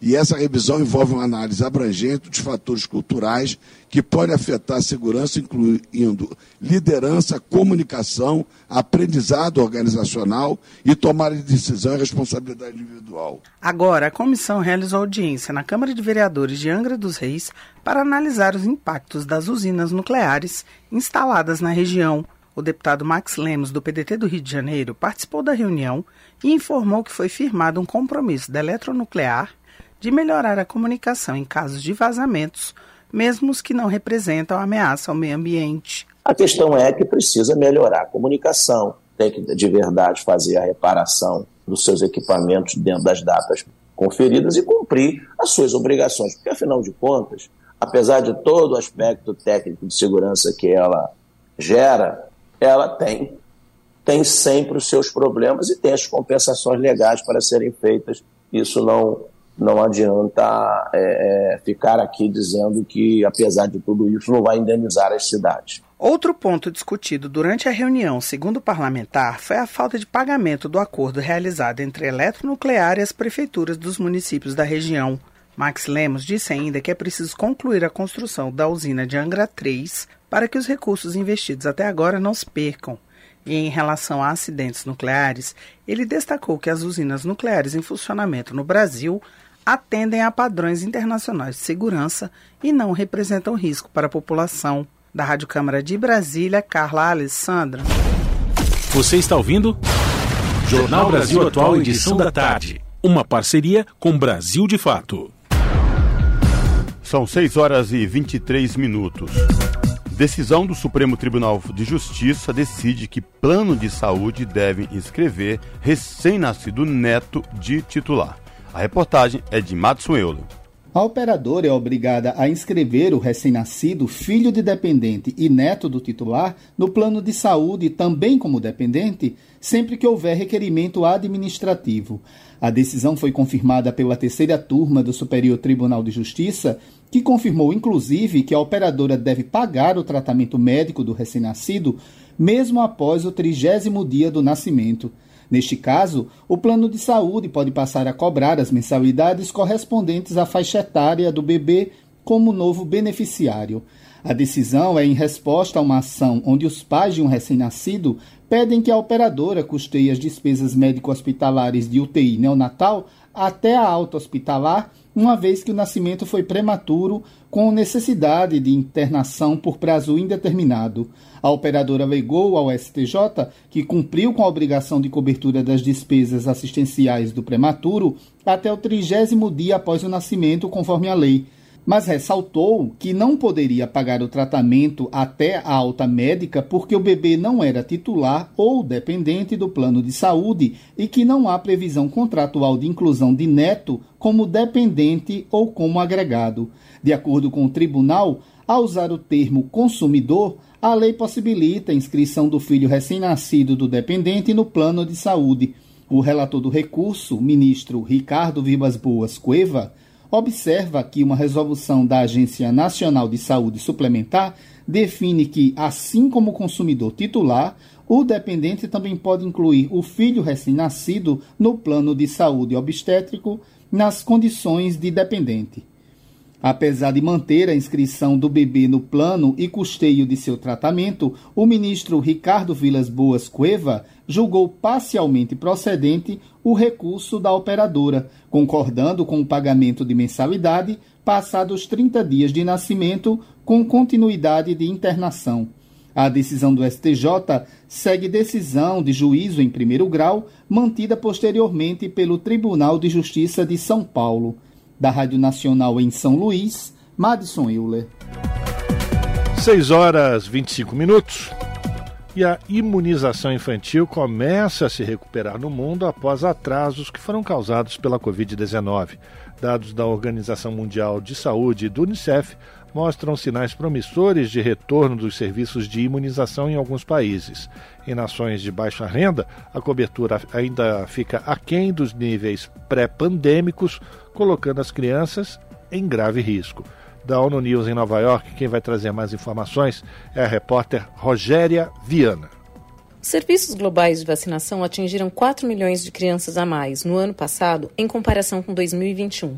E essa revisão envolve uma análise abrangente dos fatores culturais que podem afetar a segurança, incluindo liderança, comunicação, aprendizado organizacional e tomada de decisão e responsabilidade individual. Agora, a comissão realizou audiência na Câmara de Vereadores de Angra dos Reis para analisar os impactos das usinas nucleares instaladas na região. O deputado Max Lemos, do PDT do Rio de Janeiro, participou da reunião e informou que foi firmado um compromisso da eletronuclear de melhorar a comunicação em casos de vazamentos, mesmo os que não representam ameaça ao meio ambiente. A questão é que precisa melhorar a comunicação, tem que de verdade fazer a reparação dos seus equipamentos dentro das datas conferidas e cumprir as suas obrigações, porque afinal de contas, apesar de todo o aspecto técnico de segurança que ela gera, ela tem tem sempre os seus problemas e tem as compensações legais para serem feitas. Isso não não adianta é, é, ficar aqui dizendo que, apesar de tudo isso, não vai indenizar as cidades. Outro ponto discutido durante a reunião, segundo o parlamentar, foi a falta de pagamento do acordo realizado entre a Eletronuclear e as prefeituras dos municípios da região. Max Lemos disse ainda que é preciso concluir a construção da usina de Angra 3 para que os recursos investidos até agora não se percam. E em relação a acidentes nucleares, ele destacou que as usinas nucleares em funcionamento no Brasil atendem a padrões internacionais de segurança e não representam risco para a população. Da Rádio Câmara de Brasília, Carla Alessandra. Você está ouvindo? Jornal Brasil Atual, edição da tarde. Uma parceria com Brasil de Fato. São 6 horas e 23 minutos. Decisão do Supremo Tribunal de Justiça decide que plano de saúde deve inscrever recém-nascido neto de titular. A reportagem é de Matson Euler. A operadora é obrigada a inscrever o recém-nascido, filho de dependente e neto do titular no plano de saúde também como dependente, sempre que houver requerimento administrativo. A decisão foi confirmada pela terceira turma do Superior Tribunal de Justiça, que confirmou inclusive que a operadora deve pagar o tratamento médico do recém-nascido mesmo após o trigésimo dia do nascimento. Neste caso, o plano de saúde pode passar a cobrar as mensalidades correspondentes à faixa etária do bebê como novo beneficiário. A decisão é em resposta a uma ação onde os pais de um recém-nascido pedem que a operadora custeie as despesas médico-hospitalares de UTI neonatal até a alta hospitalar, uma vez que o nascimento foi prematuro, com necessidade de internação por prazo indeterminado. A operadora alegou ao STJ que cumpriu com a obrigação de cobertura das despesas assistenciais do prematuro até o trigésimo dia após o nascimento, conforme a lei mas ressaltou que não poderia pagar o tratamento até a alta médica porque o bebê não era titular ou dependente do plano de saúde e que não há previsão contratual de inclusão de neto como dependente ou como agregado. De acordo com o tribunal, ao usar o termo consumidor, a lei possibilita a inscrição do filho recém-nascido do dependente no plano de saúde. O relator do recurso, ministro Ricardo Vibas Boas Cueva, observa que uma resolução da Agência Nacional de Saúde Suplementar define que, assim como o consumidor titular, o dependente também pode incluir o filho recém-nascido no plano de saúde obstétrico nas condições de dependente. Apesar de manter a inscrição do bebê no plano e custeio de seu tratamento, o ministro Ricardo Vilas Boas Cueva julgou parcialmente procedente o recurso da operadora, concordando com o pagamento de mensalidade passados 30 dias de nascimento com continuidade de internação. A decisão do STJ segue decisão de juízo em primeiro grau, mantida posteriormente pelo Tribunal de Justiça de São Paulo da Rádio Nacional em São Luís, Madison Euler. 6 horas 25 minutos. E a imunização infantil começa a se recuperar no mundo após atrasos que foram causados pela Covid-19. Dados da Organização Mundial de Saúde e do Unicef mostram sinais promissores de retorno dos serviços de imunização em alguns países. Em nações de baixa renda, a cobertura ainda fica aquém dos níveis pré-pandêmicos, colocando as crianças em grave risco. Da ONU News em Nova York, quem vai trazer mais informações é a repórter Rogéria Viana. Serviços globais de vacinação atingiram 4 milhões de crianças a mais no ano passado, em comparação com 2021.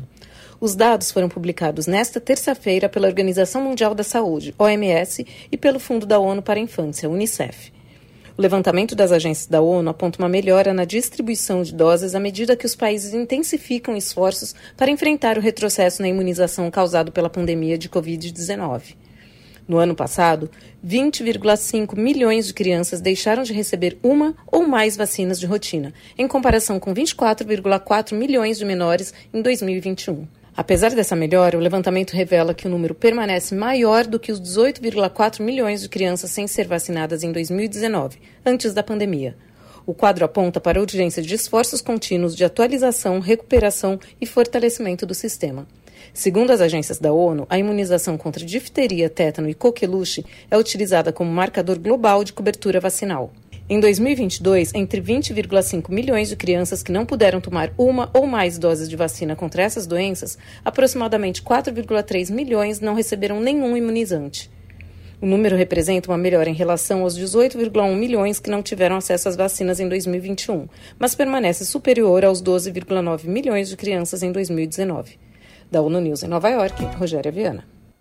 Os dados foram publicados nesta terça-feira pela Organização Mundial da Saúde, OMS, e pelo Fundo da ONU para a Infância, UNICEF. O levantamento das agências da ONU aponta uma melhora na distribuição de doses à medida que os países intensificam esforços para enfrentar o retrocesso na imunização causado pela pandemia de Covid-19. No ano passado, 20,5 milhões de crianças deixaram de receber uma ou mais vacinas de rotina, em comparação com 24,4 milhões de menores em 2021. Apesar dessa melhora, o levantamento revela que o número permanece maior do que os 18,4 milhões de crianças sem ser vacinadas em 2019, antes da pandemia. O quadro aponta para a urgência de esforços contínuos de atualização, recuperação e fortalecimento do sistema. Segundo as agências da ONU, a imunização contra difteria, tétano e coqueluche é utilizada como marcador global de cobertura vacinal. Em 2022, entre 20,5 milhões de crianças que não puderam tomar uma ou mais doses de vacina contra essas doenças, aproximadamente 4,3 milhões não receberam nenhum imunizante. O número representa uma melhora em relação aos 18,1 milhões que não tiveram acesso às vacinas em 2021, mas permanece superior aos 12,9 milhões de crianças em 2019. Da ONU News em Nova York, Rogéria Viana.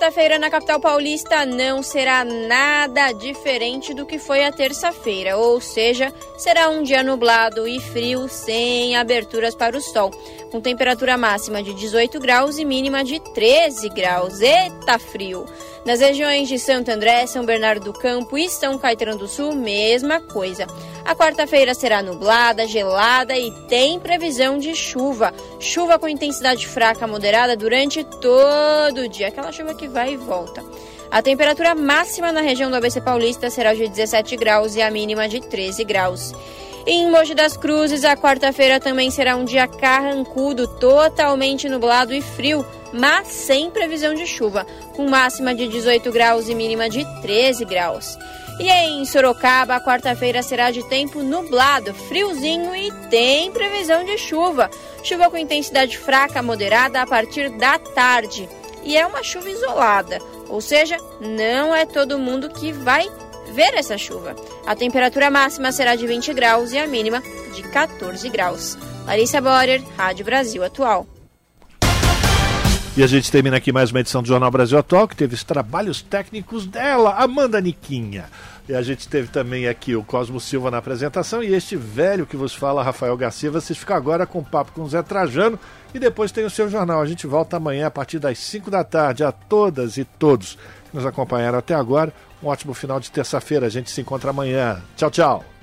Quarta-feira na capital paulista não será nada diferente do que foi a terça-feira, ou seja, será um dia nublado e frio sem aberturas para o sol, com temperatura máxima de 18 graus e mínima de 13 graus. Eita frio! Nas regiões de Santo André, São Bernardo do Campo e São Caetano do Sul, mesma coisa. A quarta-feira será nublada, gelada e tem previsão de chuva. Chuva com intensidade fraca moderada durante todo o dia, aquela chuva que vai e volta. A temperatura máxima na região do ABC Paulista será de 17 graus e a mínima de 13 graus. Em Mogi das Cruzes, a quarta-feira também será um dia carrancudo, totalmente nublado e frio, mas sem previsão de chuva, com máxima de 18 graus e mínima de 13 graus. E em Sorocaba, a quarta-feira será de tempo nublado, friozinho e tem previsão de chuva. Chuva com intensidade fraca moderada a partir da tarde. E é uma chuva isolada, ou seja, não é todo mundo que vai ver essa chuva. A temperatura máxima será de 20 graus e a mínima de 14 graus. Larissa Borer, Rádio Brasil Atual. E a gente termina aqui mais uma edição do Jornal Brasil Atual, que teve os trabalhos técnicos dela, Amanda Niquinha. E a gente teve também aqui o Cosmo Silva na apresentação e este velho que vos fala, Rafael Garcia. Vocês ficam agora com o papo com o Zé Trajano e depois tem o seu jornal. A gente volta amanhã a partir das 5 da tarde. A todas e todos que nos acompanharam até agora, um ótimo final de terça-feira. A gente se encontra amanhã. Tchau, tchau.